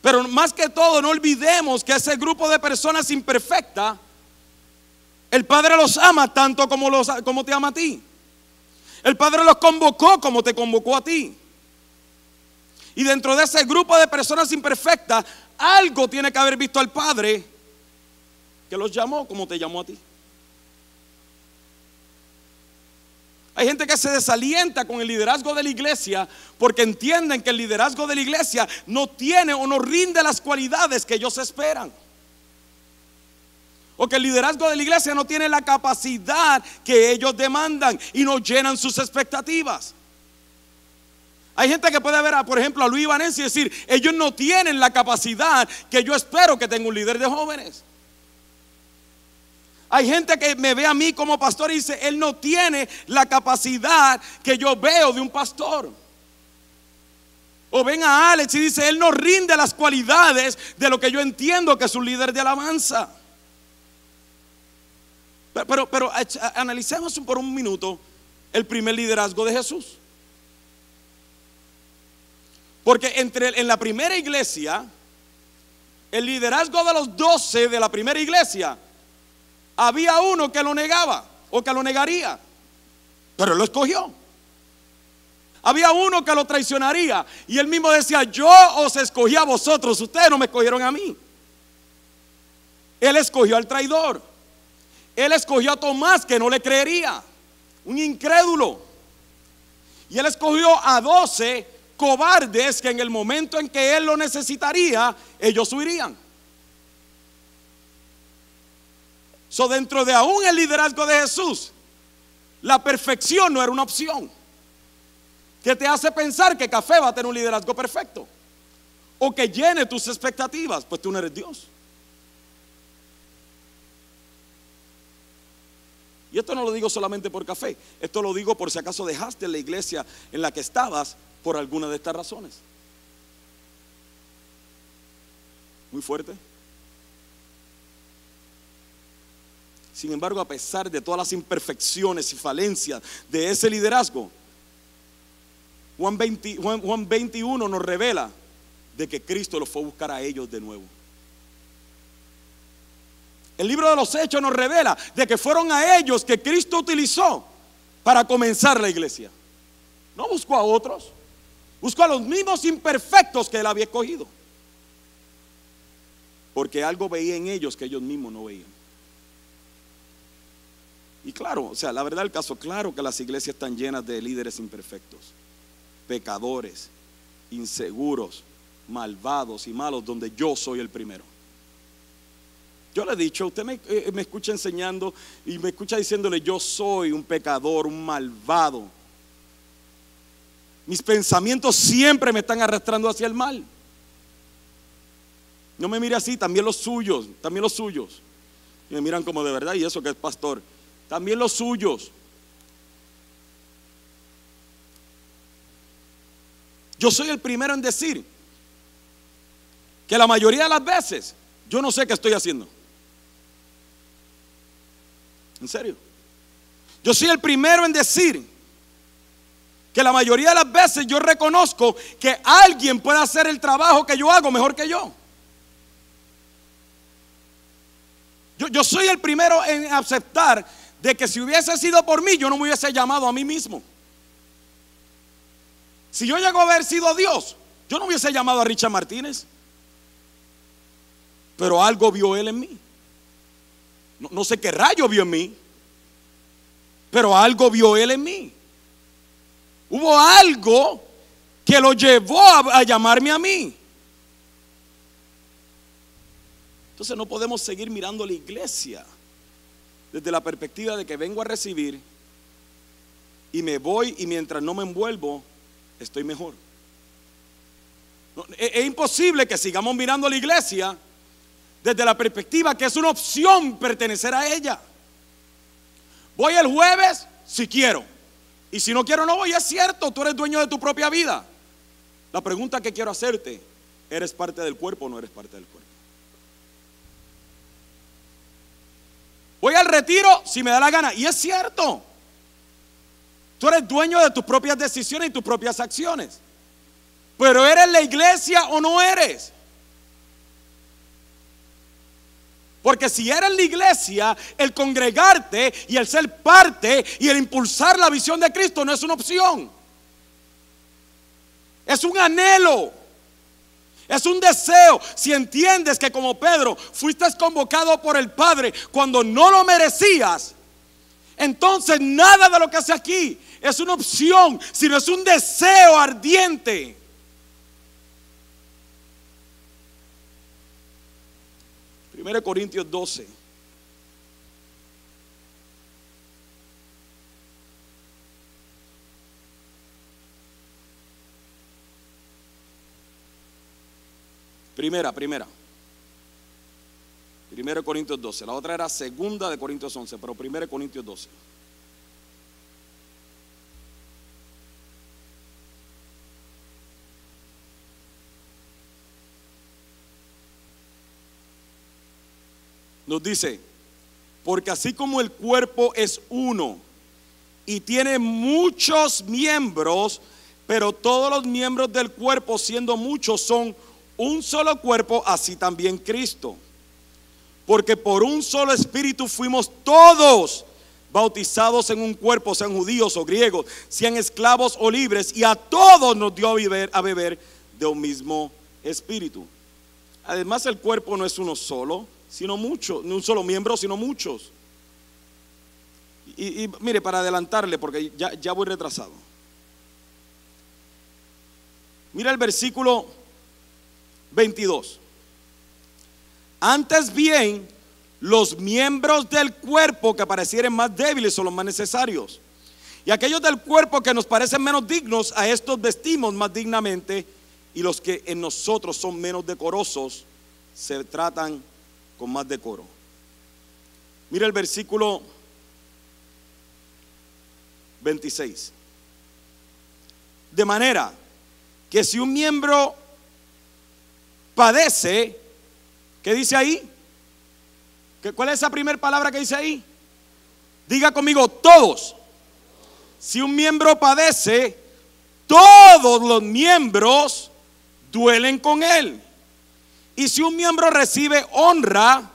Pero más que todo, no olvidemos que ese grupo de personas imperfectas, el Padre los ama tanto como, los, como te ama a ti. El Padre los convocó como te convocó a ti. Y dentro de ese grupo de personas imperfectas, algo tiene que haber visto al Padre que los llamó como te llamó a ti. Hay gente que se desalienta con el liderazgo de la iglesia porque entienden que el liderazgo de la iglesia no tiene o no rinde las cualidades que ellos esperan. O que el liderazgo de la iglesia no tiene la capacidad que ellos demandan y no llenan sus expectativas. Hay gente que puede ver, por ejemplo, a Luis Vanessa y decir, ellos no tienen la capacidad que yo espero que tenga un líder de jóvenes. Hay gente que me ve a mí como pastor y dice, él no tiene la capacidad que yo veo de un pastor. O ven a Alex y dice, él no rinde las cualidades de lo que yo entiendo que es un líder de alabanza. Pero, pero, analicemos por un minuto el primer liderazgo de Jesús. Porque entre, en la primera iglesia, el liderazgo de los doce de la primera iglesia había uno que lo negaba o que lo negaría, pero lo escogió. Había uno que lo traicionaría y él mismo decía, yo os escogí a vosotros, ustedes no me escogieron a mí. Él escogió al traidor. Él escogió a Tomás que no le creería, un incrédulo. Y él escogió a doce cobardes que en el momento en que él lo necesitaría, ellos huirían. So, dentro de aún el liderazgo de Jesús, la perfección no era una opción. Que te hace pensar que café va a tener un liderazgo perfecto. O que llene tus expectativas, pues tú no eres Dios. Y esto no lo digo solamente por café, esto lo digo por si acaso dejaste la iglesia en la que estabas por alguna de estas razones. Muy fuerte. Sin embargo, a pesar de todas las imperfecciones y falencias de ese liderazgo, Juan, 21 nos revela de que Cristo los fue a buscar a ellos de nuevo. El libro de los Hechos nos revela de que fueron a ellos que Cristo utilizó para comenzar la iglesia. No buscó a otros. Buscó a los mismos imperfectos que él había escogido. Porque algo veía en ellos que ellos mismos no veían. Y claro, o sea, la verdad del caso, claro que las iglesias están llenas de líderes imperfectos, pecadores, inseguros, malvados y malos, donde yo soy el primero. Yo le he dicho, usted me, eh, me, escucha enseñando y me escucha diciéndole, yo soy un pecador, un malvado. Mis pensamientos siempre me están arrastrando hacia el mal. No me mire así, también los suyos, también los suyos. Y me miran como de verdad, y eso que es pastor. También los suyos. Yo soy el primero en decir que la mayoría de las veces yo no sé qué estoy haciendo. En serio. Yo soy el primero en decir que la mayoría de las veces yo reconozco que alguien puede hacer el trabajo que yo hago mejor que yo. Yo, yo soy el primero en aceptar de que si hubiese sido por mí, yo no me hubiese llamado a mí mismo. Si yo llego a haber sido Dios, yo no hubiese llamado a Richard Martínez. Pero algo vio él en mí. No, sé qué rayo vio en mí, pero algo vio él en mí. Hubo algo que lo llevó a, llamarme a mí. Entonces no podemos seguir mirando la iglesia desde la perspectiva de que vengo a recibir y me voy y mientras no me envuelvo, estoy mejor. es, es imposible que sigamos mirando a la iglesia desde la perspectiva que es una opción pertenecer a ella. Voy el jueves si quiero. Y si no quiero, no voy. Es cierto, tú eres dueño de tu propia vida. La pregunta que quiero hacerte, ¿eres parte del cuerpo o no eres parte del cuerpo? Voy al retiro si me da la gana. Y es cierto. Tú eres dueño de tus propias decisiones y tus propias acciones. Pero ¿eres la iglesia o no eres? Porque si eres la iglesia, el congregarte y el ser parte y el impulsar la visión de Cristo no es una opción. Es un anhelo. Es un deseo. Si entiendes que como Pedro fuiste convocado por el Padre cuando no lo merecías, entonces nada de lo que hace aquí es una opción, sino es un deseo ardiente. 1 Corintios 12. Primera, primera. 1 Corintios 12. La otra era segunda de Corintios 11, pero 1 Corintios 12. nos dice, porque así como el cuerpo es uno y tiene muchos miembros, pero todos los miembros del cuerpo, siendo muchos, son un solo cuerpo, así también Cristo. Porque por un solo espíritu fuimos todos bautizados en un cuerpo, sean judíos o griegos, sean esclavos o libres, y a todos nos dio a beber, de un mismo espíritu. Además el cuerpo no es uno solo, sino muchos, no un solo miembro, sino muchos. Y, mire, para adelantarle, porque ya, ya voy retrasado. Mira el versículo 22. Antes bien, los miembros del cuerpo que parecieren más débiles son los más necesarios. Y aquellos del cuerpo que nos parecen menos dignos, a estos vestimos más dignamente. Y los que en nosotros son menos decorosos, se tratan con más decoro. Mira el versículo 26. De manera que si un miembro padece, ¿qué dice ahí? ¿Cuál es esa primera palabra que dice ahí? Diga conmigo, todos. Si un miembro padece, todos los miembros duelen con él. Y si un miembro recibe honra,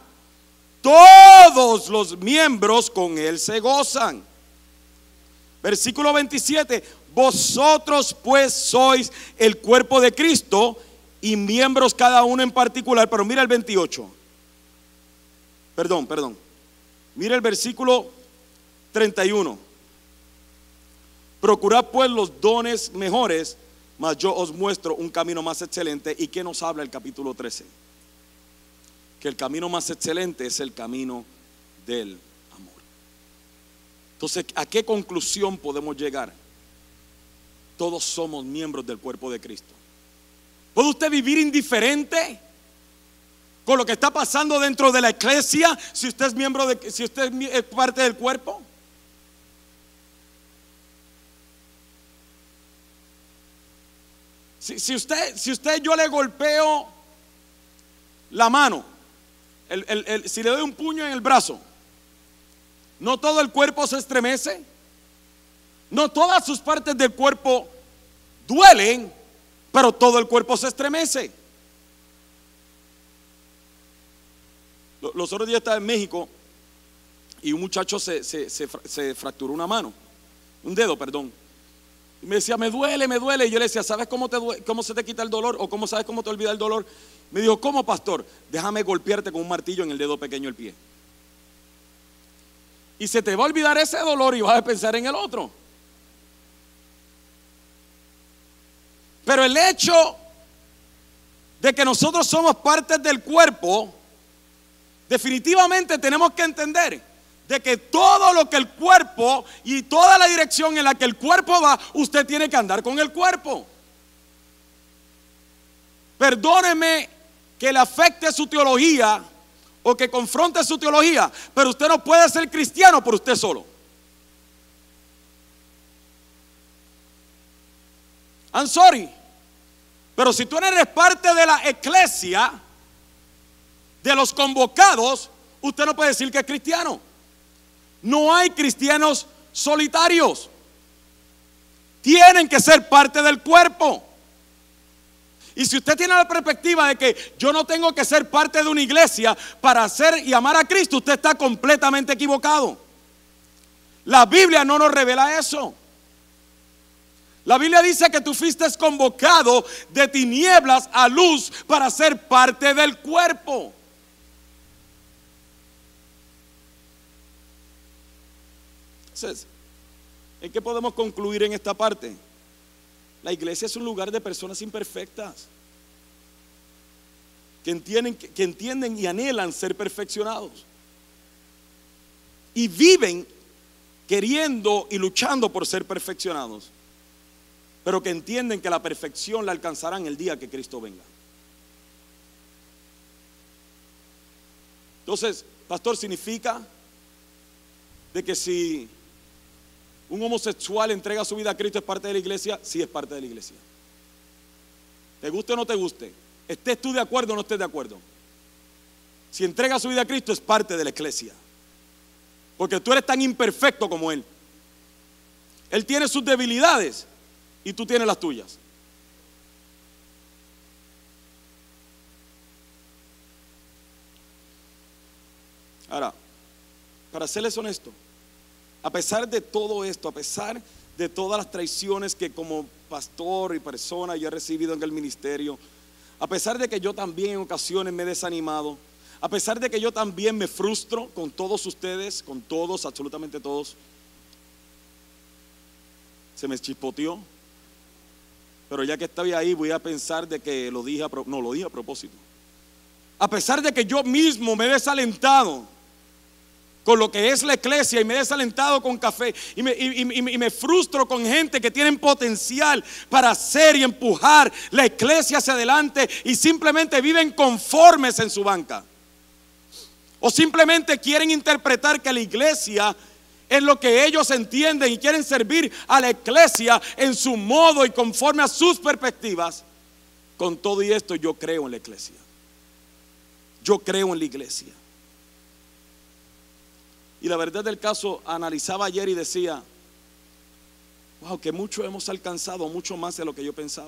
todos los miembros con él se gozan. Versículo 27, Vosotros pues sois el cuerpo de Cristo y miembros cada uno en particular. Pero mira el 28. Perdón, perdón. Mira el versículo 31. Procurad pues los dones mejores, mas yo os muestro un camino más excelente. ¿Y qué nos habla el capítulo 13? Que el camino más excelente es el camino del amor. Entonces, ¿a qué conclusión podemos llegar? Todos somos miembros del cuerpo de Cristo. ¿Puede usted vivir indiferente con lo que está pasando dentro de la iglesia si usted es miembro de si usted es parte del cuerpo? Si, usted, si usted yo le golpeo la mano, si le doy un puño en el brazo, ¿no todo el cuerpo se estremece? ¿No todas sus partes del cuerpo duelen, pero todo el cuerpo se estremece? Los otros días estaba en México y un muchacho se, se fracturó una mano, un dedo, perdón. Y me decía, me duele, me duele. Y yo le decía, ¿sabes cómo, te cómo se te quita el dolor? ¿O cómo sabes cómo te olvida el dolor? Me dijo, ¿cómo, pastor? Déjame golpearte con un martillo en el dedo pequeño del pie. Y se te va a olvidar ese dolor y vas a pensar en el otro. Pero el hecho de que nosotros somos parte del cuerpo, definitivamente tenemos que entender de que todo lo que el cuerpo y toda la dirección en la que el cuerpo va, usted tiene que andar con el cuerpo. Perdóneme que le afecte su teología o que confronte su teología, pero usted no puede ser cristiano por usted solo. I'm sorry. Pero si tú eres parte de la iglesia, de los convocados, usted no puede decir que es cristiano. No hay cristianos solitarios. Tienen que ser parte del cuerpo. Y si usted tiene la perspectiva de que yo no tengo que ser parte de una iglesia para hacer y amar a Cristo, usted está completamente equivocado. La Biblia no nos revela eso. La Biblia dice que tú fuiste convocado de tinieblas a luz para ser parte del cuerpo. Entonces, ¿en qué podemos concluir en esta parte? La iglesia es un lugar de personas imperfectas que entienden, que entienden y anhelan ser perfeccionados. Y viven queriendo y luchando por ser perfeccionados, pero que entienden que la perfección la alcanzarán el día que Cristo venga. Entonces, pastor, significa de que si un homosexual entrega su vida a Cristo, ¿es parte de la iglesia? Sí, es parte de la iglesia. ¿Te guste o no te guste? ¿Estés tú de acuerdo o no estés de acuerdo? Si entrega su vida a Cristo, es parte de la iglesia. Porque tú eres tan imperfecto como Él. Él tiene sus debilidades y tú tienes las tuyas. Ahora, para serles honesto, a pesar de todo esto, a pesar de todas las traiciones que como pastor y persona yo he recibido en el ministerio, a pesar de que yo también en ocasiones me he desanimado, a pesar de que yo también me frustro con todos ustedes, con todos, absolutamente todos, se me chispoteó. Pero ya que estoy ahí, voy a pensar de que lo dije a, no, lo dije a propósito. A pesar de que yo mismo me he desalentado, con lo que es la iglesia y me he desalentado con café y me, frustro con gente que tienen potencial para hacer y empujar la iglesia hacia adelante y simplemente viven conformes en su banca. O simplemente quieren interpretar que la iglesia es lo que ellos entienden y quieren servir a la iglesia en su modo y conforme a sus perspectivas. Con todo y esto yo creo en la iglesia. Yo creo en la iglesia. Y la verdad del caso, analizaba ayer y decía, wow, que mucho hemos alcanzado, mucho más de lo que yo pensaba.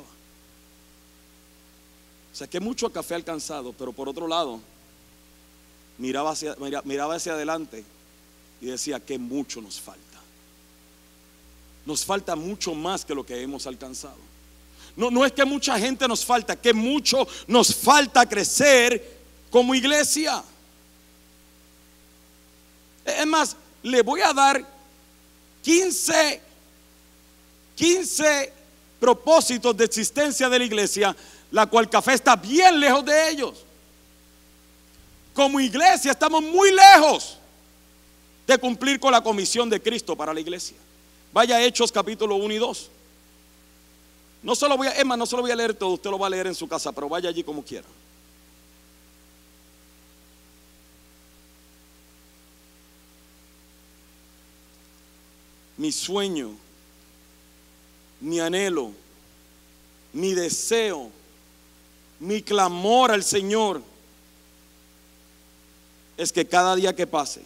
O sea, que mucho café alcanzado, pero por otro lado, miraba hacia, miraba hacia adelante y decía que mucho nos falta. nos falta mucho más que lo que hemos alcanzado. No, no es que mucha gente nos falta, que mucho nos falta crecer como iglesia. Es más, le voy a dar 15, 15 propósitos de existencia de la iglesia, la cual café está bien lejos de ellos. Como iglesia estamos muy lejos de cumplir con la comisión de Cristo para la iglesia. Vaya Hechos capítulo 1 y 2. No solo voy a, Emma, no solo voy a leer todo, usted lo va a leer en su casa, pero vaya allí como quiera. Mi sueño, mi anhelo, mi deseo, mi clamor al Señor es que cada día que pase,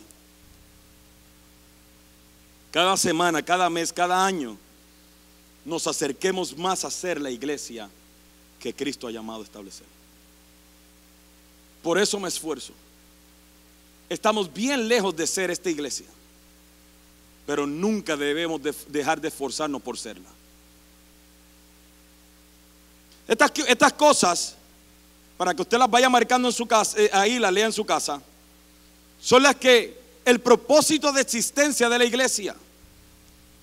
cada semana, cada mes, cada año, nos acerquemos más a ser la iglesia que Cristo ha llamado a establecer. Por eso me esfuerzo. Estamos bien lejos de ser esta iglesia, pero nunca debemos dejar de esforzarnos por serla. Estas, estas, cosas, para que usted las vaya marcando en su casa, eh, ahí las lea en su casa, son las que el propósito de existencia de la iglesia.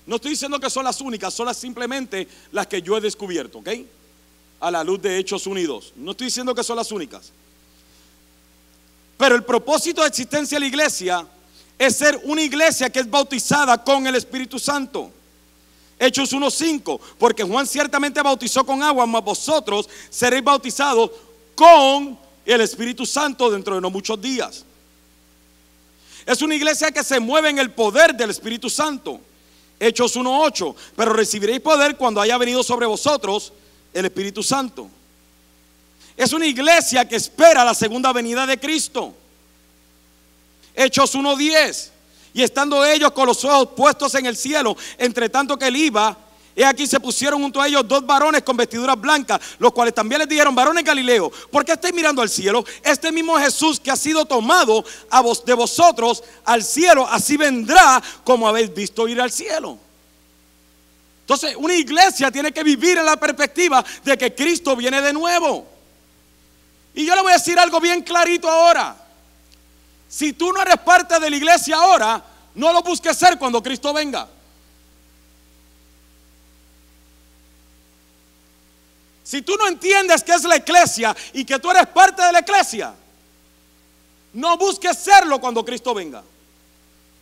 No estoy diciendo que son las únicas, son las simplemente las que yo he descubierto, ¿ok? A la luz de Hechos Unidos. No estoy diciendo que son las únicas. Pero el propósito de existencia de la iglesia es ser una iglesia que es bautizada con el Espíritu Santo. Hechos 1.5, porque Juan ciertamente bautizó con agua, mas vosotros seréis bautizados con el Espíritu Santo dentro de no muchos días. Es una iglesia que se mueve en el poder del Espíritu Santo. Hechos 1.8, pero recibiréis poder cuando haya venido sobre vosotros el Espíritu Santo. Es una iglesia que espera la segunda venida de Cristo. Hechos 1.10, y estando ellos con los ojos puestos en el cielo, entre tanto que él iba, y aquí se pusieron junto a ellos dos varones con vestiduras blancas, los cuales también les dijeron, varones Galileo, ¿por qué estáis mirando al cielo? Este mismo Jesús que ha sido tomado a vos, de vosotros al cielo, así vendrá como habéis visto ir al cielo. Entonces, una iglesia tiene que vivir en la perspectiva de que Cristo viene de nuevo. Y yo le voy a decir algo bien clarito ahora. Si tú no eres parte de la iglesia ahora, no lo busques ser cuando Cristo venga. Si tú no entiendes qué es la iglesia y que tú eres parte de la iglesia, no busques serlo cuando Cristo venga.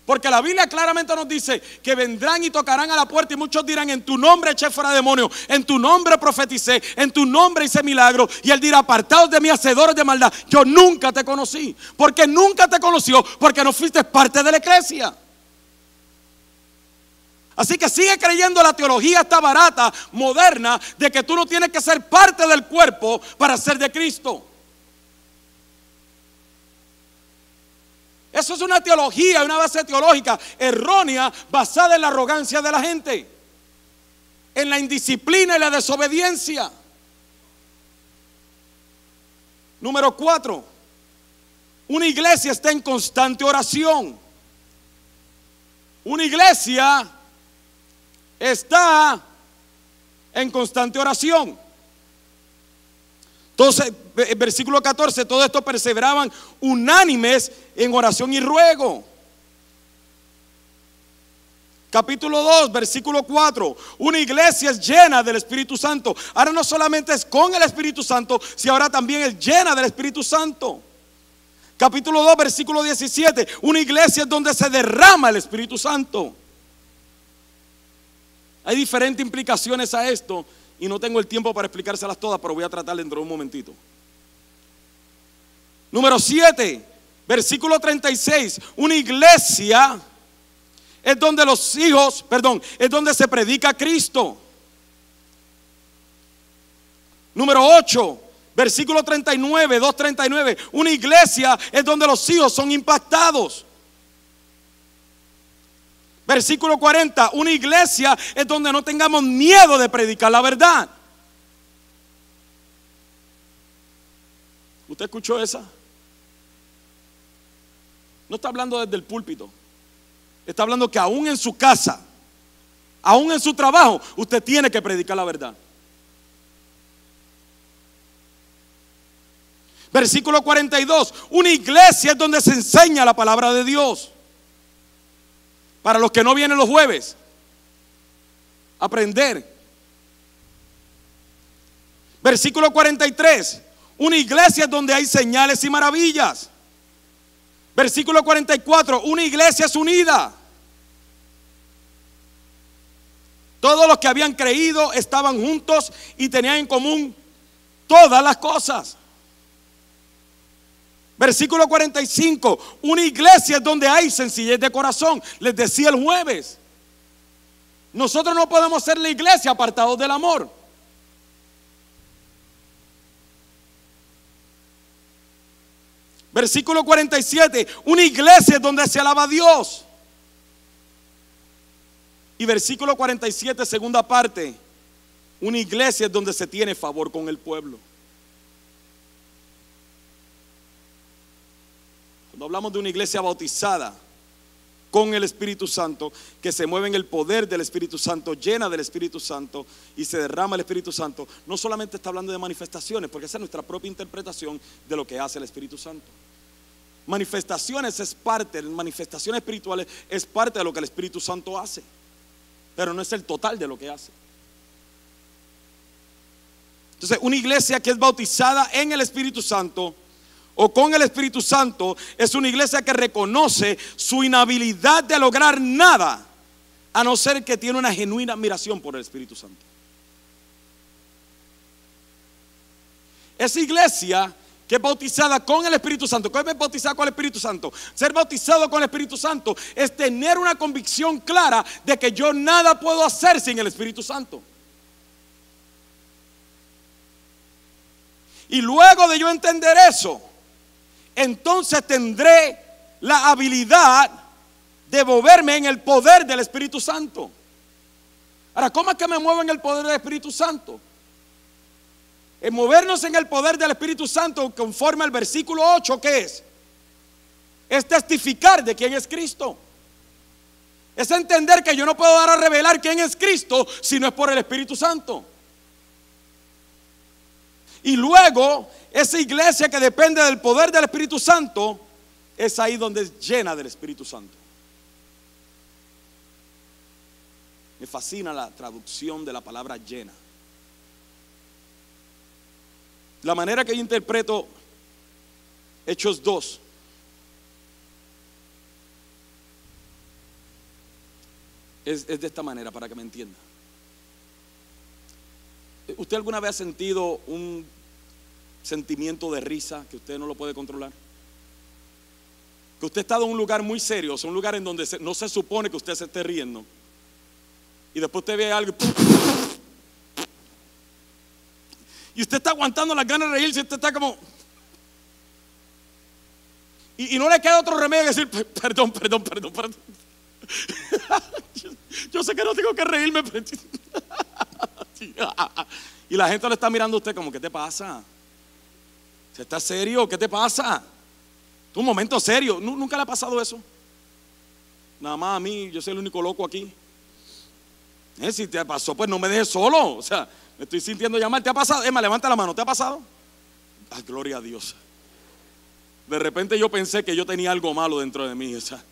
Porque la Biblia claramente nos dice que vendrán y tocarán a la puerta y muchos dirán, en tu nombre eché fuera demonios, en tu nombre profeticé, en tu nombre hice milagro. Y él dirá, apartados de mí, hacedores de maldad, yo nunca te conocí. Porque nunca te conoció, porque no fuiste parte de la iglesia. Así que sigue creyendo la teología está barata, moderna, de que tú no tienes que ser parte del cuerpo para ser de Cristo. Eso es una teología, una base teológica errónea basada en la arrogancia de la gente, en la indisciplina y la desobediencia. Número cuatro, una iglesia está en constante oración. Una iglesia está en constante oración. Entonces, versículo 14, todo esto perseveraban unánimes en oración y ruego. Capítulo 2, versículo 4. Una iglesia es llena del Espíritu Santo. Ahora no solamente es con el Espíritu Santo, sino ahora también es llena del Espíritu Santo. Capítulo 2, versículo 17. Una iglesia es donde se derrama el Espíritu Santo. Hay diferentes implicaciones a esto y no tengo el tiempo para explicárselas todas, pero voy a tratar dentro de un momentito. Número 7, versículo 36. Una iglesia es donde los hijos, perdón, es donde se predica Cristo. Número 8, versículo 39, 239. Una iglesia es donde los hijos son impactados. Versículo 40, una iglesia es donde no tengamos miedo de predicar la verdad. ¿Usted escuchó esa? No está hablando desde el púlpito. Está hablando que aún en su casa, aún en su trabajo, usted tiene que predicar la verdad. Versículo 42, una iglesia es donde se enseña la palabra de Dios. Para los que no vienen los jueves, aprender. Versículo 43, una iglesia es donde hay señales y maravillas. Versículo 44, una iglesia es unida. Todos los que habían creído estaban juntos y tenían en común todas las cosas. Versículo 45, una iglesia es donde hay sencillez de corazón. Les decía el jueves, nosotros no podemos ser la iglesia apartados del amor. Versículo 47, una iglesia es donde se alaba a Dios. Y versículo 47, segunda parte, una iglesia es donde se tiene favor con el pueblo. Cuando hablamos de una iglesia bautizada con el Espíritu Santo, que se mueve en el poder del Espíritu Santo, llena del Espíritu Santo y se derrama el Espíritu Santo, no solamente está hablando de manifestaciones, porque esa es nuestra propia interpretación de lo que hace el Espíritu Santo. Manifestaciones es parte, manifestaciones espirituales es parte de lo que el Espíritu Santo hace, pero no es el total de lo que hace. Entonces, una iglesia que es bautizada en el Espíritu Santo, o con el Espíritu Santo es una iglesia que reconoce su inhabilidad de lograr nada, a no ser que tiene una genuina admiración por el Espíritu Santo. Esa iglesia que es bautizada con el Espíritu Santo. ¿Cómo es bautizada con el Espíritu Santo? Ser bautizado con el Espíritu Santo es tener una convicción clara de que yo nada puedo hacer sin el Espíritu Santo. Y luego de yo entender eso, entonces tendré la habilidad de moverme en el poder del Espíritu Santo. Ahora, ¿cómo es que me muevo en el poder del Espíritu Santo? En movernos en el poder del Espíritu Santo conforme al versículo 8, ¿qué es? Es testificar de quién es Cristo. Es entender que yo no puedo dar a revelar quién es Cristo si no es por el Espíritu Santo. Y luego, esa iglesia que depende del poder del Espíritu Santo, es ahí donde es llena del Espíritu Santo. Me fascina la traducción de la palabra llena. La manera que yo interpreto Hechos 2 es, es de esta manera, para que me entienda. ¿Usted alguna vez ha sentido un sentimiento de risa que usted no lo puede controlar? Que usted ha estado en un lugar muy serio, o un lugar en donde no se supone que usted se esté riendo. Y después usted ve algo. Y usted está aguantando las ganas de reírse, usted está como. Y, no le queda otro remedio que decir, perdón, perdón, perdón, perdón. [LAUGHS] yo, sé que no tengo que reírme. [LAUGHS] [LAUGHS] y la gente le está mirando a usted como, ¿qué te pasa? ¿Se está serio? ¿Qué te pasa? Un momento serio. ¿Nunca le ha pasado eso? Nada más a mí, yo soy el único loco aquí. Eh, si te pasó, pues no me dejes solo. O sea, me estoy sintiendo llamar. ¿Te ha pasado? Emma, levanta la mano. ¿Te ha pasado? Ah, gloria a Dios. De repente yo pensé que yo tenía algo malo dentro de mí. O sea,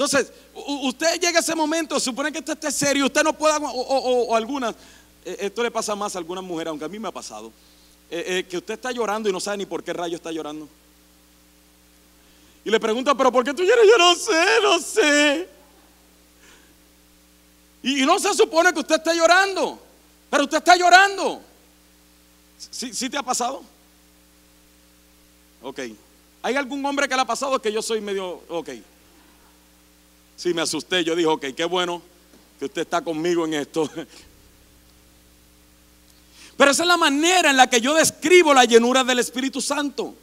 entonces, usted llega a ese momento, supone que usted esté serio, usted no pueda, o, algunas, eh, esto le pasa más a algunas mujeres, aunque a mí me ha pasado, eh, eh, que usted está llorando y no sabe ni por qué rayo está llorando. Y le pregunta, pero ¿por qué tú lloras? Yo no sé, no sé. Y, no se supone que usted esté llorando, pero usted está llorando. ¿Sí, ¿Sí te ha pasado? Ok. ¿Hay algún hombre que le ha pasado que yo soy medio... Ok. Sí, me asusté. Yo dije, ok, qué bueno que usted está conmigo en esto. [LAUGHS] Pero esa es la manera en la que yo describo la llenura del Espíritu Santo.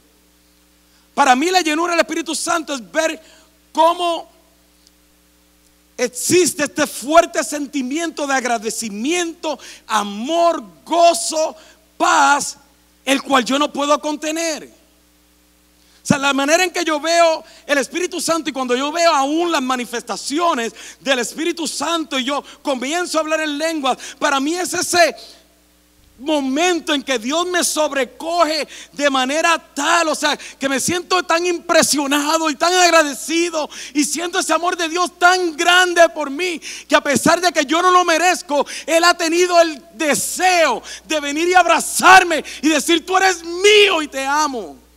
Para mí la llenura del Espíritu Santo es ver cómo existe este fuerte sentimiento de agradecimiento, amor, gozo, paz, el cual yo no puedo contener. Sea, la manera en que yo veo el Espíritu Santo y cuando yo veo aún las manifestaciones del Espíritu Santo y yo comienzo a hablar en lenguas, para mí es ese momento en que Dios me sobrecoge de manera tal, o sea, que me siento tan impresionado y tan agradecido y siento ese amor de Dios tan grande por mí, que a pesar de que yo no lo merezco, Él ha tenido el deseo de venir y abrazarme y decir, tú eres mío y te amo.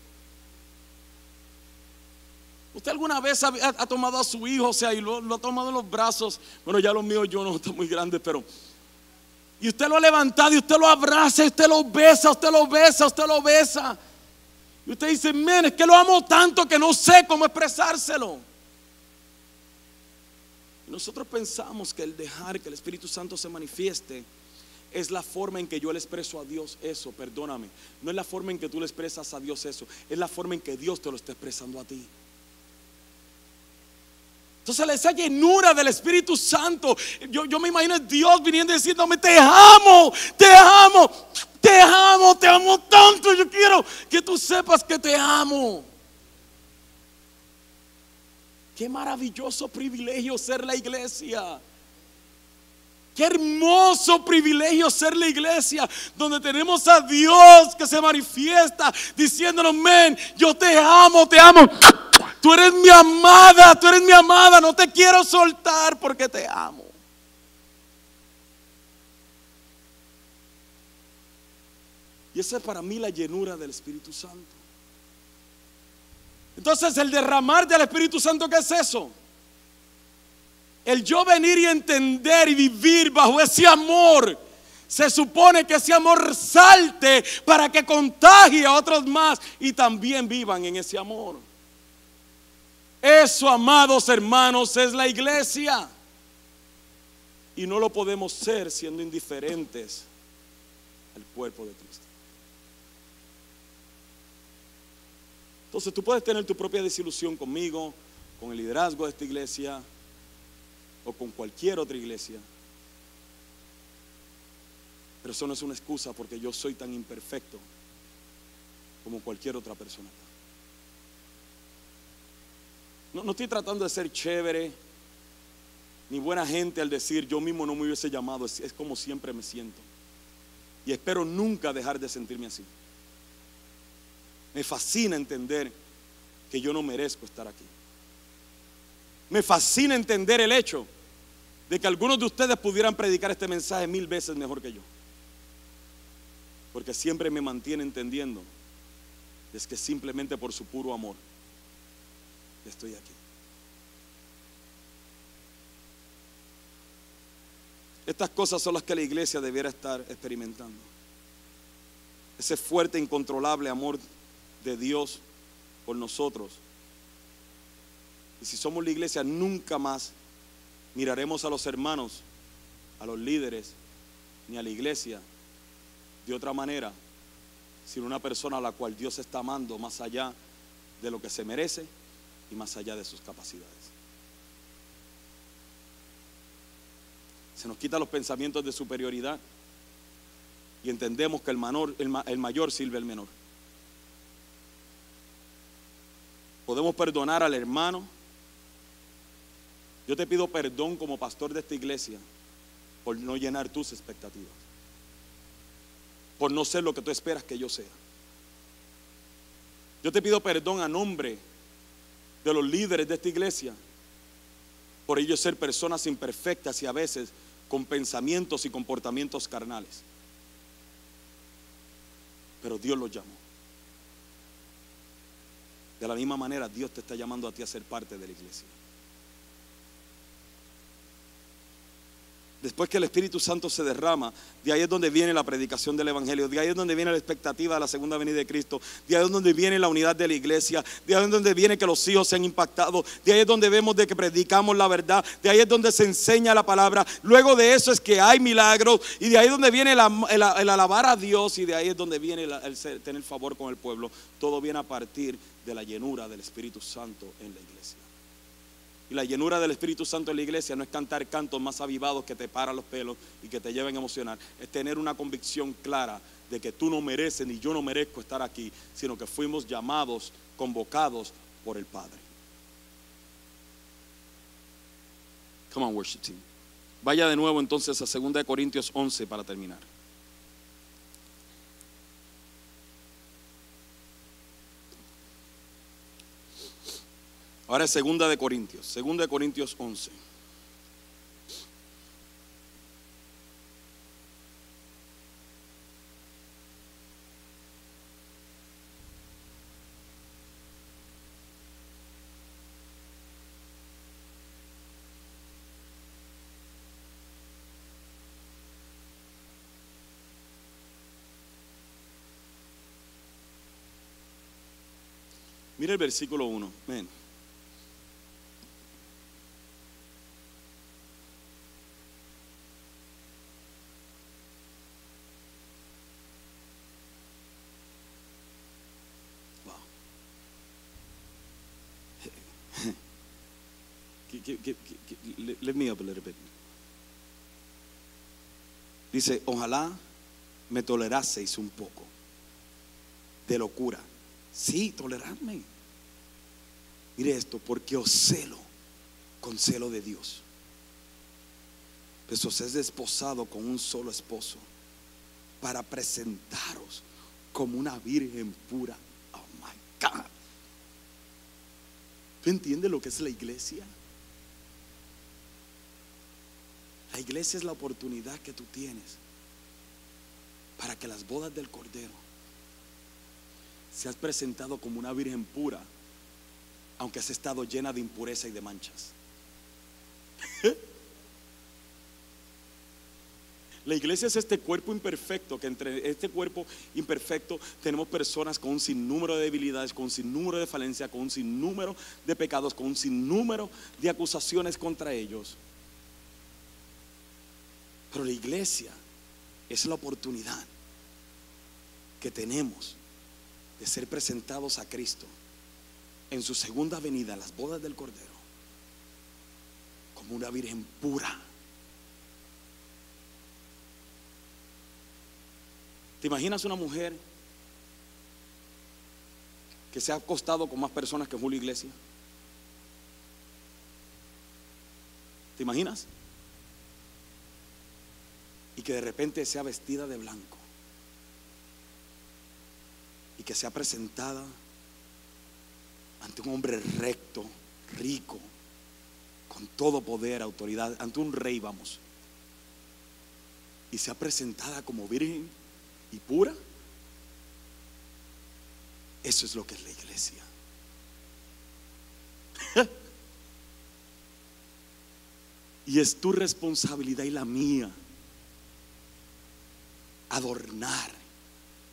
¿Usted alguna vez ha, tomado a su hijo, o sea, y lo, ha tomado en los brazos? Bueno, ya los míos yo no, [LAUGHS] está muy grande, pero y usted lo ha levantado y usted lo abraza, y usted lo besa, usted lo besa, usted lo besa. Y usted dice, men, es que lo amo tanto que no sé cómo expresárselo. Y nosotros pensamos que el dejar que el Espíritu Santo se manifieste es la forma en que yo le expreso a Dios eso, perdóname. No es la forma en que tú le expresas a Dios eso, es la forma en que Dios te lo está expresando a ti. Entonces esa llenura del Espíritu Santo, yo, yo me imagino a Dios viniendo y diciéndome, te amo, te amo, te amo, te amo tanto, yo quiero que tú sepas que te amo. Qué maravilloso privilegio ser la iglesia. Qué hermoso privilegio ser la iglesia donde tenemos a Dios que se manifiesta diciéndonos, men, yo te amo, te amo. Tú eres mi amada, tú eres mi amada, no te quiero soltar porque te amo. Y esa es para mí la llenura del Espíritu Santo. Entonces el derramar del Espíritu Santo, ¿qué es eso? El yo venir y entender y vivir bajo ese amor. Se supone que ese amor salte para que contagie a otros más y también vivan en ese amor. Eso, amados hermanos, es la iglesia. Y no lo podemos ser siendo indiferentes al cuerpo de Cristo. Entonces tú puedes tener tu propia desilusión conmigo, con el liderazgo de esta iglesia o con cualquier otra iglesia. Pero eso no es una excusa porque yo soy tan imperfecto como cualquier otra persona. No, estoy tratando de ser chévere ni buena gente al decir yo mismo no me hubiese llamado, es, es como siempre me siento. Y espero nunca dejar de sentirme así. Me fascina entender que yo no merezco estar aquí. Me fascina entender el hecho de que algunos de ustedes pudieran predicar este mensaje mil veces mejor que yo. Porque siempre me mantiene entendiendo es que simplemente por su puro amor estoy aquí. Estas cosas son las que la iglesia debiera estar experimentando. Ese fuerte, incontrolable amor de Dios por nosotros. Y si somos la iglesia, nunca más miraremos a los hermanos, a los líderes, ni a la iglesia de otra manera, sino una persona a la cual Dios está amando más allá de lo que se merece y más allá de sus capacidades. Se nos quita los pensamientos de superioridad y entendemos que el, el, mayor sirve al menor. Podemos perdonar al hermano. Yo te pido perdón como pastor de esta iglesia por no llenar tus expectativas. Por no ser lo que tú esperas que yo sea. Yo te pido perdón a nombre de los líderes de esta iglesia por ellos ser personas imperfectas y a veces con pensamientos y comportamientos carnales. Pero Dios los llamó. De la misma manera, Dios te está llamando a ti a ser parte de la iglesia. Después que el Espíritu Santo se derrama, de ahí es donde viene la predicación del Evangelio, de ahí es donde viene la expectativa de la segunda venida de Cristo, de ahí es donde viene la unidad de la iglesia, de ahí es donde viene que los hijos sean impactados, de ahí es donde vemos de que predicamos la verdad, de ahí es donde se enseña la palabra, luego de eso es que hay milagros y de ahí es donde viene el, alabar a Dios y de ahí es donde viene el tener favor con el pueblo. Todo viene a partir de la llenura del Espíritu Santo en la iglesia. Y la llenura del Espíritu Santo en la iglesia no es cantar cantos más avivados que te paran los pelos y que te lleven a emocionar. Es tener una convicción clara de que tú no mereces ni yo no merezco estar aquí, sino que fuimos llamados, convocados por el Padre. Come on, worship team. Vaya de nuevo entonces a 2 Corintios 11 para terminar. Ahora es segunda de Corintios, segunda de Corintios 11. Mira el versículo 1. Ven. Wow. Dice, ojalá me toleraseis un poco de locura. Sí, toleradme. Mire esto, porque os celo con celo de Dios. Pues os es desposado con un solo esposo para presentaros como una virgen pura. Oh my God. ¿Tú entiendes lo que es la iglesia? La iglesia es la oportunidad que tú tienes para que las bodas del Cordero seas presentado como una virgen pura, aunque has estado llena de impureza y de manchas. [LAUGHS] La iglesia es este cuerpo imperfecto, que entre este cuerpo imperfecto tenemos personas con un sinnúmero de debilidades, con un sinnúmero de falencias, con un sinnúmero de pecados, con un sinnúmero de acusaciones contra ellos. Pero la iglesia es la oportunidad que tenemos de ser presentados a Cristo en su segunda venida, en las bodas del Cordero, como una virgen pura. ¿Te imaginas una mujer que se ha acostado con más personas que Julio Iglesia? ¿Te imaginas? Y que de repente sea vestida de blanco y que sea presentada ante un hombre recto, rico, con todo poder, autoridad, ante un rey, vamos, y sea presentada como virgen y pura. Eso es lo que es la iglesia. [LAUGHS] y es tu responsabilidad y la mía adornar.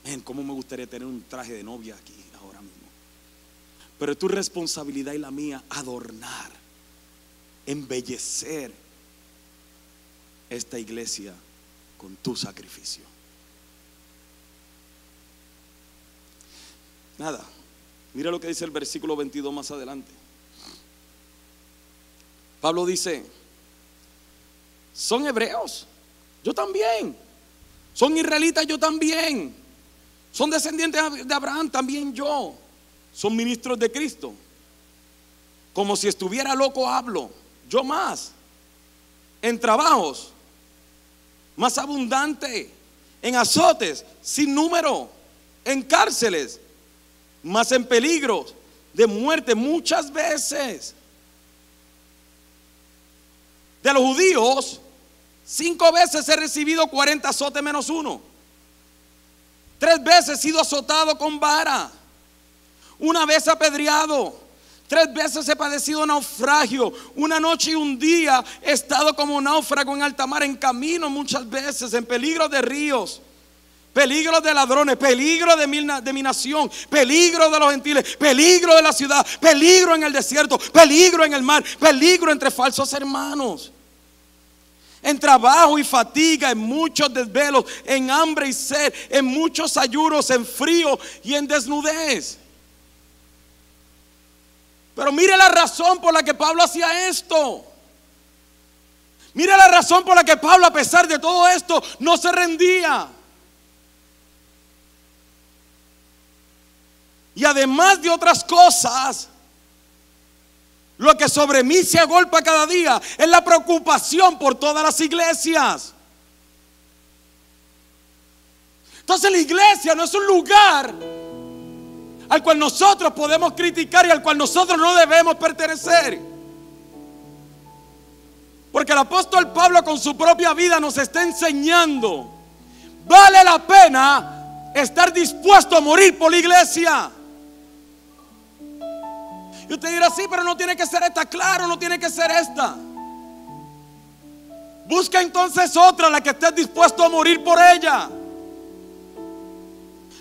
Ven, cómo me gustaría tener un traje de novia aquí ahora mismo. Pero es tu responsabilidad y la mía adornar, embellecer esta iglesia con tu sacrificio. Nada, mira lo que dice el versículo 22 más adelante. Pablo dice, son hebreos, yo también. Son israelitas, yo también. Son descendientes de Abraham, también yo. Son ministros de Cristo. Como si estuviera loco hablo, yo más. En trabajos, más abundante. En azotes, sin número. En cárceles, más en peligros de muerte muchas veces. De los judíos, cinco veces he recibido 40 azotes menos uno. Tres veces he sido azotado con vara. Una vez apedreado. Tres veces he padecido naufragio. Una noche y un día he estado como náufrago en alta mar, en camino muchas veces, en peligro de ríos. Peligro de ladrones, peligro de mi, de mi, nación, peligro de los gentiles, peligro de la ciudad, peligro en el desierto, peligro en el mar, peligro entre falsos hermanos en trabajo y fatiga, en muchos desvelos, en hambre y sed, en muchos ayunos, en frío y en desnudez. Pero mire la razón por la que Pablo hacía esto. Mire la razón por la que Pablo, a pesar de todo esto, no se rendía. Y además de otras cosas, lo que sobre mí se agolpa cada día es la preocupación por todas las iglesias. Entonces la iglesia no es un lugar al cual nosotros podemos criticar y al cual nosotros no debemos pertenecer. Porque el apóstol Pablo con su propia vida nos está enseñando, vale la pena estar dispuesto a morir por la iglesia. Y usted dirá, sí, pero no tiene que ser esta, claro, no tiene que ser esta. Busca entonces otra, la que estés dispuesto a morir por ella.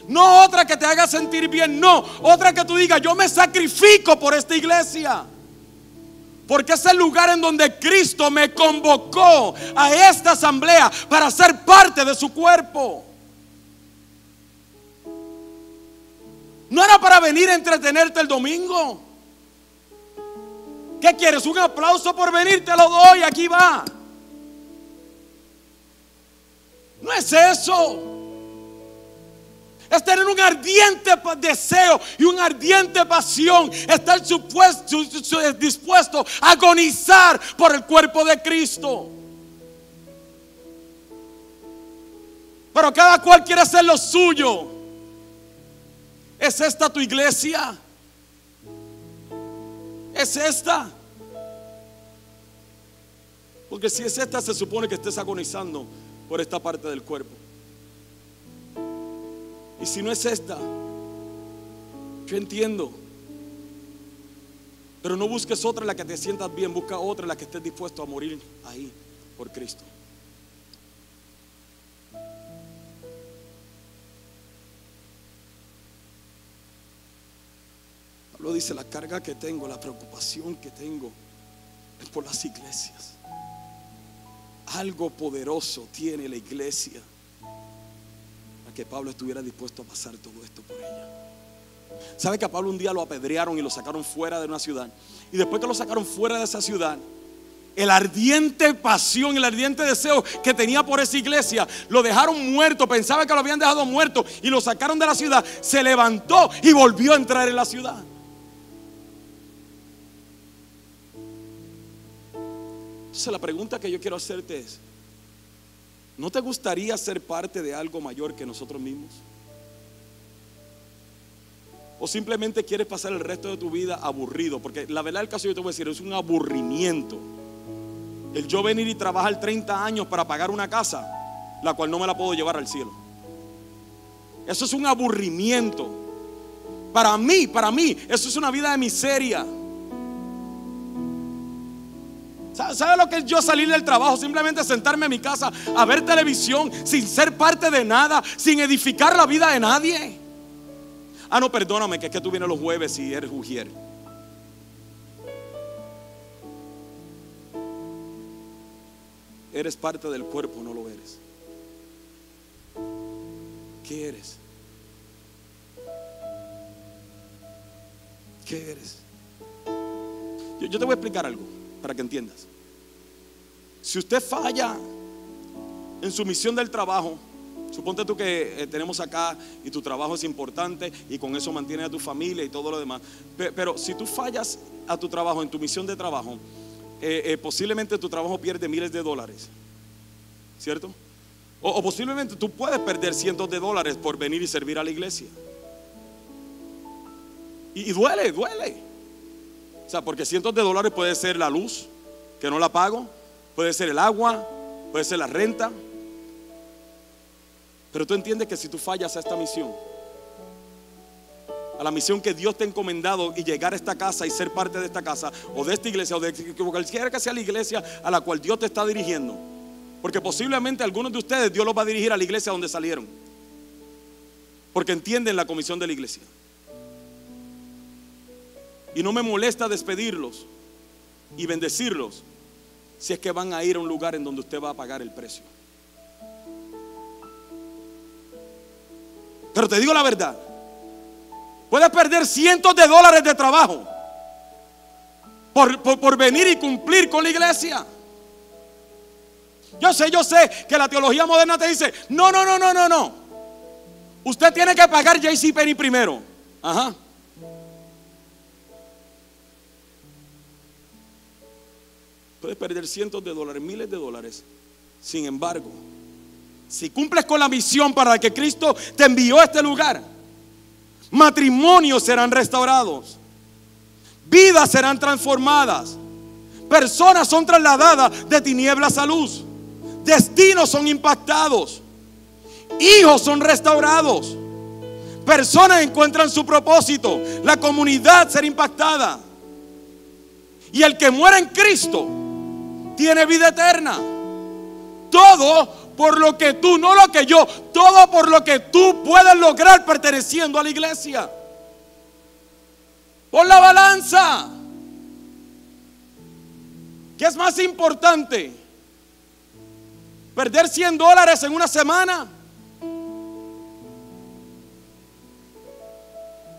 No otra que te haga sentir bien, no. Otra que tú digas, yo me sacrifico por esta iglesia. Porque es el lugar en donde Cristo me convocó a esta asamblea para ser parte de su cuerpo. No era para venir a entretenerte el domingo. ¿Qué quieres? ¿Un aplauso por venir? Te lo doy, aquí va. No es eso. Es tener un ardiente deseo y una ardiente pasión. Estar dispuesto a agonizar por el cuerpo de Cristo. Pero cada cual quiere hacer lo suyo. ¿Es esta tu iglesia? ¿Es esta? Porque si es esta, se supone que estés agonizando por esta parte del cuerpo. Y si no es esta, yo entiendo. Pero no busques otra en la que te sientas bien, busca otra en la que estés dispuesto a morir ahí por Cristo. Dice, la carga que tengo, la preocupación que tengo es por las iglesias. Algo poderoso tiene la iglesia que Pablo estuviera dispuesto a pasar todo esto por ella. ¿Sabe que a Pablo un día lo apedrearon y lo sacaron fuera de una ciudad? Y después que lo sacaron fuera de esa ciudad, el ardiente pasión, el ardiente deseo que tenía por esa iglesia, lo dejaron muerto, pensaba que lo habían dejado muerto y lo sacaron de la ciudad, se levantó y volvió a entrar en la ciudad. Entonces la pregunta que yo quiero hacerte es, ¿No te gustaría ser parte de algo mayor que nosotros mismos? ¿O simplemente quieres pasar el resto de tu vida aburrido? Porque la verdad del caso yo te voy a decir, es un aburrimiento. El yo venir y trabajar 30 años para pagar una casa, la cual no me la puedo llevar al cielo. Eso es un aburrimiento. Para mí, para mí, eso es una vida de miseria. ¿Sabe lo que es yo salir del trabajo? Simplemente sentarme en mi casa a ver televisión sin ser parte de nada, sin edificar la vida de nadie. Ah, no, perdóname, que es que tú vienes los jueves y eres ujier. Eres parte del cuerpo, no lo eres. ¿Qué eres? ¿Qué eres? Yo, yo te voy a explicar algo para que entiendas. Si usted falla en su misión del trabajo, suponte tú que eh, tenemos acá y tu trabajo es importante y con eso mantiene a tu familia y todo lo demás. Pero, si tú fallas a tu trabajo, en tu misión de trabajo, eh, eh, posiblemente tu trabajo pierde miles de dólares, ¿cierto? O, posiblemente tú puedes perder cientos de dólares por venir y servir a la iglesia. y duele, duele. O sea, porque cientos de dólares puede ser la luz, que no la pago, puede ser el agua, puede ser la renta. Pero tú entiendes que si tú fallas a esta misión, a la misión que Dios te ha encomendado y llegar a esta casa y ser parte de esta casa, o de esta iglesia, o de cualquiera que sea la iglesia a la cual Dios te está dirigiendo, porque posiblemente algunos de ustedes Dios los va a dirigir a la iglesia donde salieron, porque entienden la comisión de la iglesia. Y no me molesta despedirlos y bendecirlos si es que van a ir a un lugar en donde usted va a pagar el precio. Pero te digo la verdad, puedes perder cientos de dólares de trabajo por, por, venir y cumplir con la iglesia. Yo sé, yo sé que la teología moderna te dice, no, no, no, no, no, no. Usted tiene que pagar JC Penny primero. Ajá. Puedes perder cientos de dólares, miles de dólares. Sin embargo, si cumples con la misión para la que Cristo te envió a este lugar, matrimonios serán restaurados, vidas serán transformadas, personas son trasladadas de tinieblas a luz, destinos son impactados, hijos son restaurados, personas encuentran su propósito, la comunidad será impactada. Y el que muere en Cristo tiene vida eterna. Todo por lo que tú, no lo que yo, todo por lo que tú puedes lograr perteneciendo a la iglesia. Por la balanza. ¿Qué es más importante? ¿Perder 100 dólares en una semana?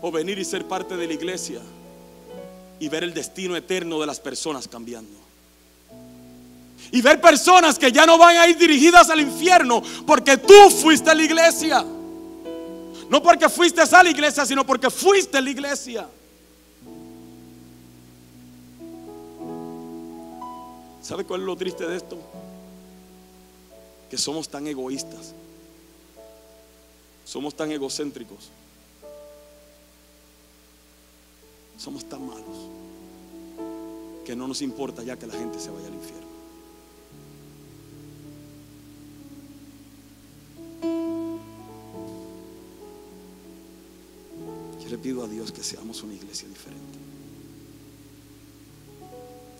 ¿O venir y ser parte de la iglesia y ver el destino eterno de las personas cambiando? Y ver personas que ya no van a ir dirigidas al infierno porque tú fuiste a la iglesia. No porque fuiste a la iglesia, sino porque fuiste a la iglesia. ¿Sabe cuál es lo triste de esto? Que somos tan egoístas. Somos tan egocéntricos. Somos tan malos que no nos importa ya que la gente se vaya al infierno. Pido a Dios que seamos una iglesia diferente.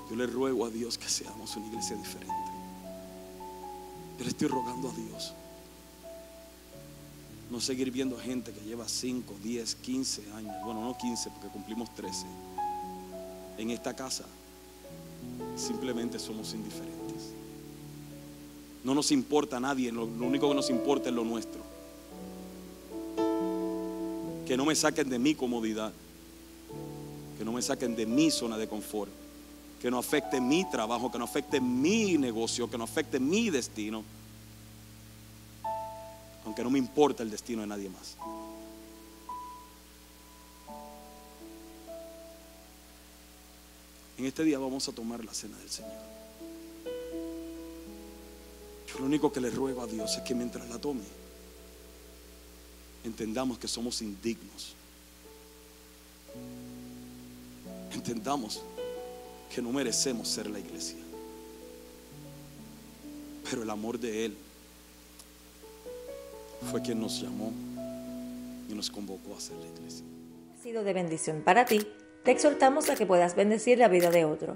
Yo le ruego a Dios que seamos una iglesia diferente. Yo le estoy rogando a Dios no seguir viendo gente que lleva 5, 10, 15 años, bueno, no 15 porque cumplimos 13, en esta casa. Simplemente somos indiferentes. No nos importa a nadie, lo, único que nos importa es lo nuestro. Que no me saquen de mi comodidad, que no me saquen de mi zona de confort, que no afecte mi trabajo, que no afecte mi negocio, que no afecte mi destino aunque no me importa el destino de nadie más. En este día vamos a tomar la cena del Señor. Yo lo único que le ruego a Dios es que mientras la tome, entendamos que somos indignos. Entendamos que no merecemos ser la iglesia. Pero el amor de Él fue quien nos llamó y nos convocó a ser la iglesia. Ha sido de bendición para ti. Te exhortamos a que puedas bendecir la vida de otro.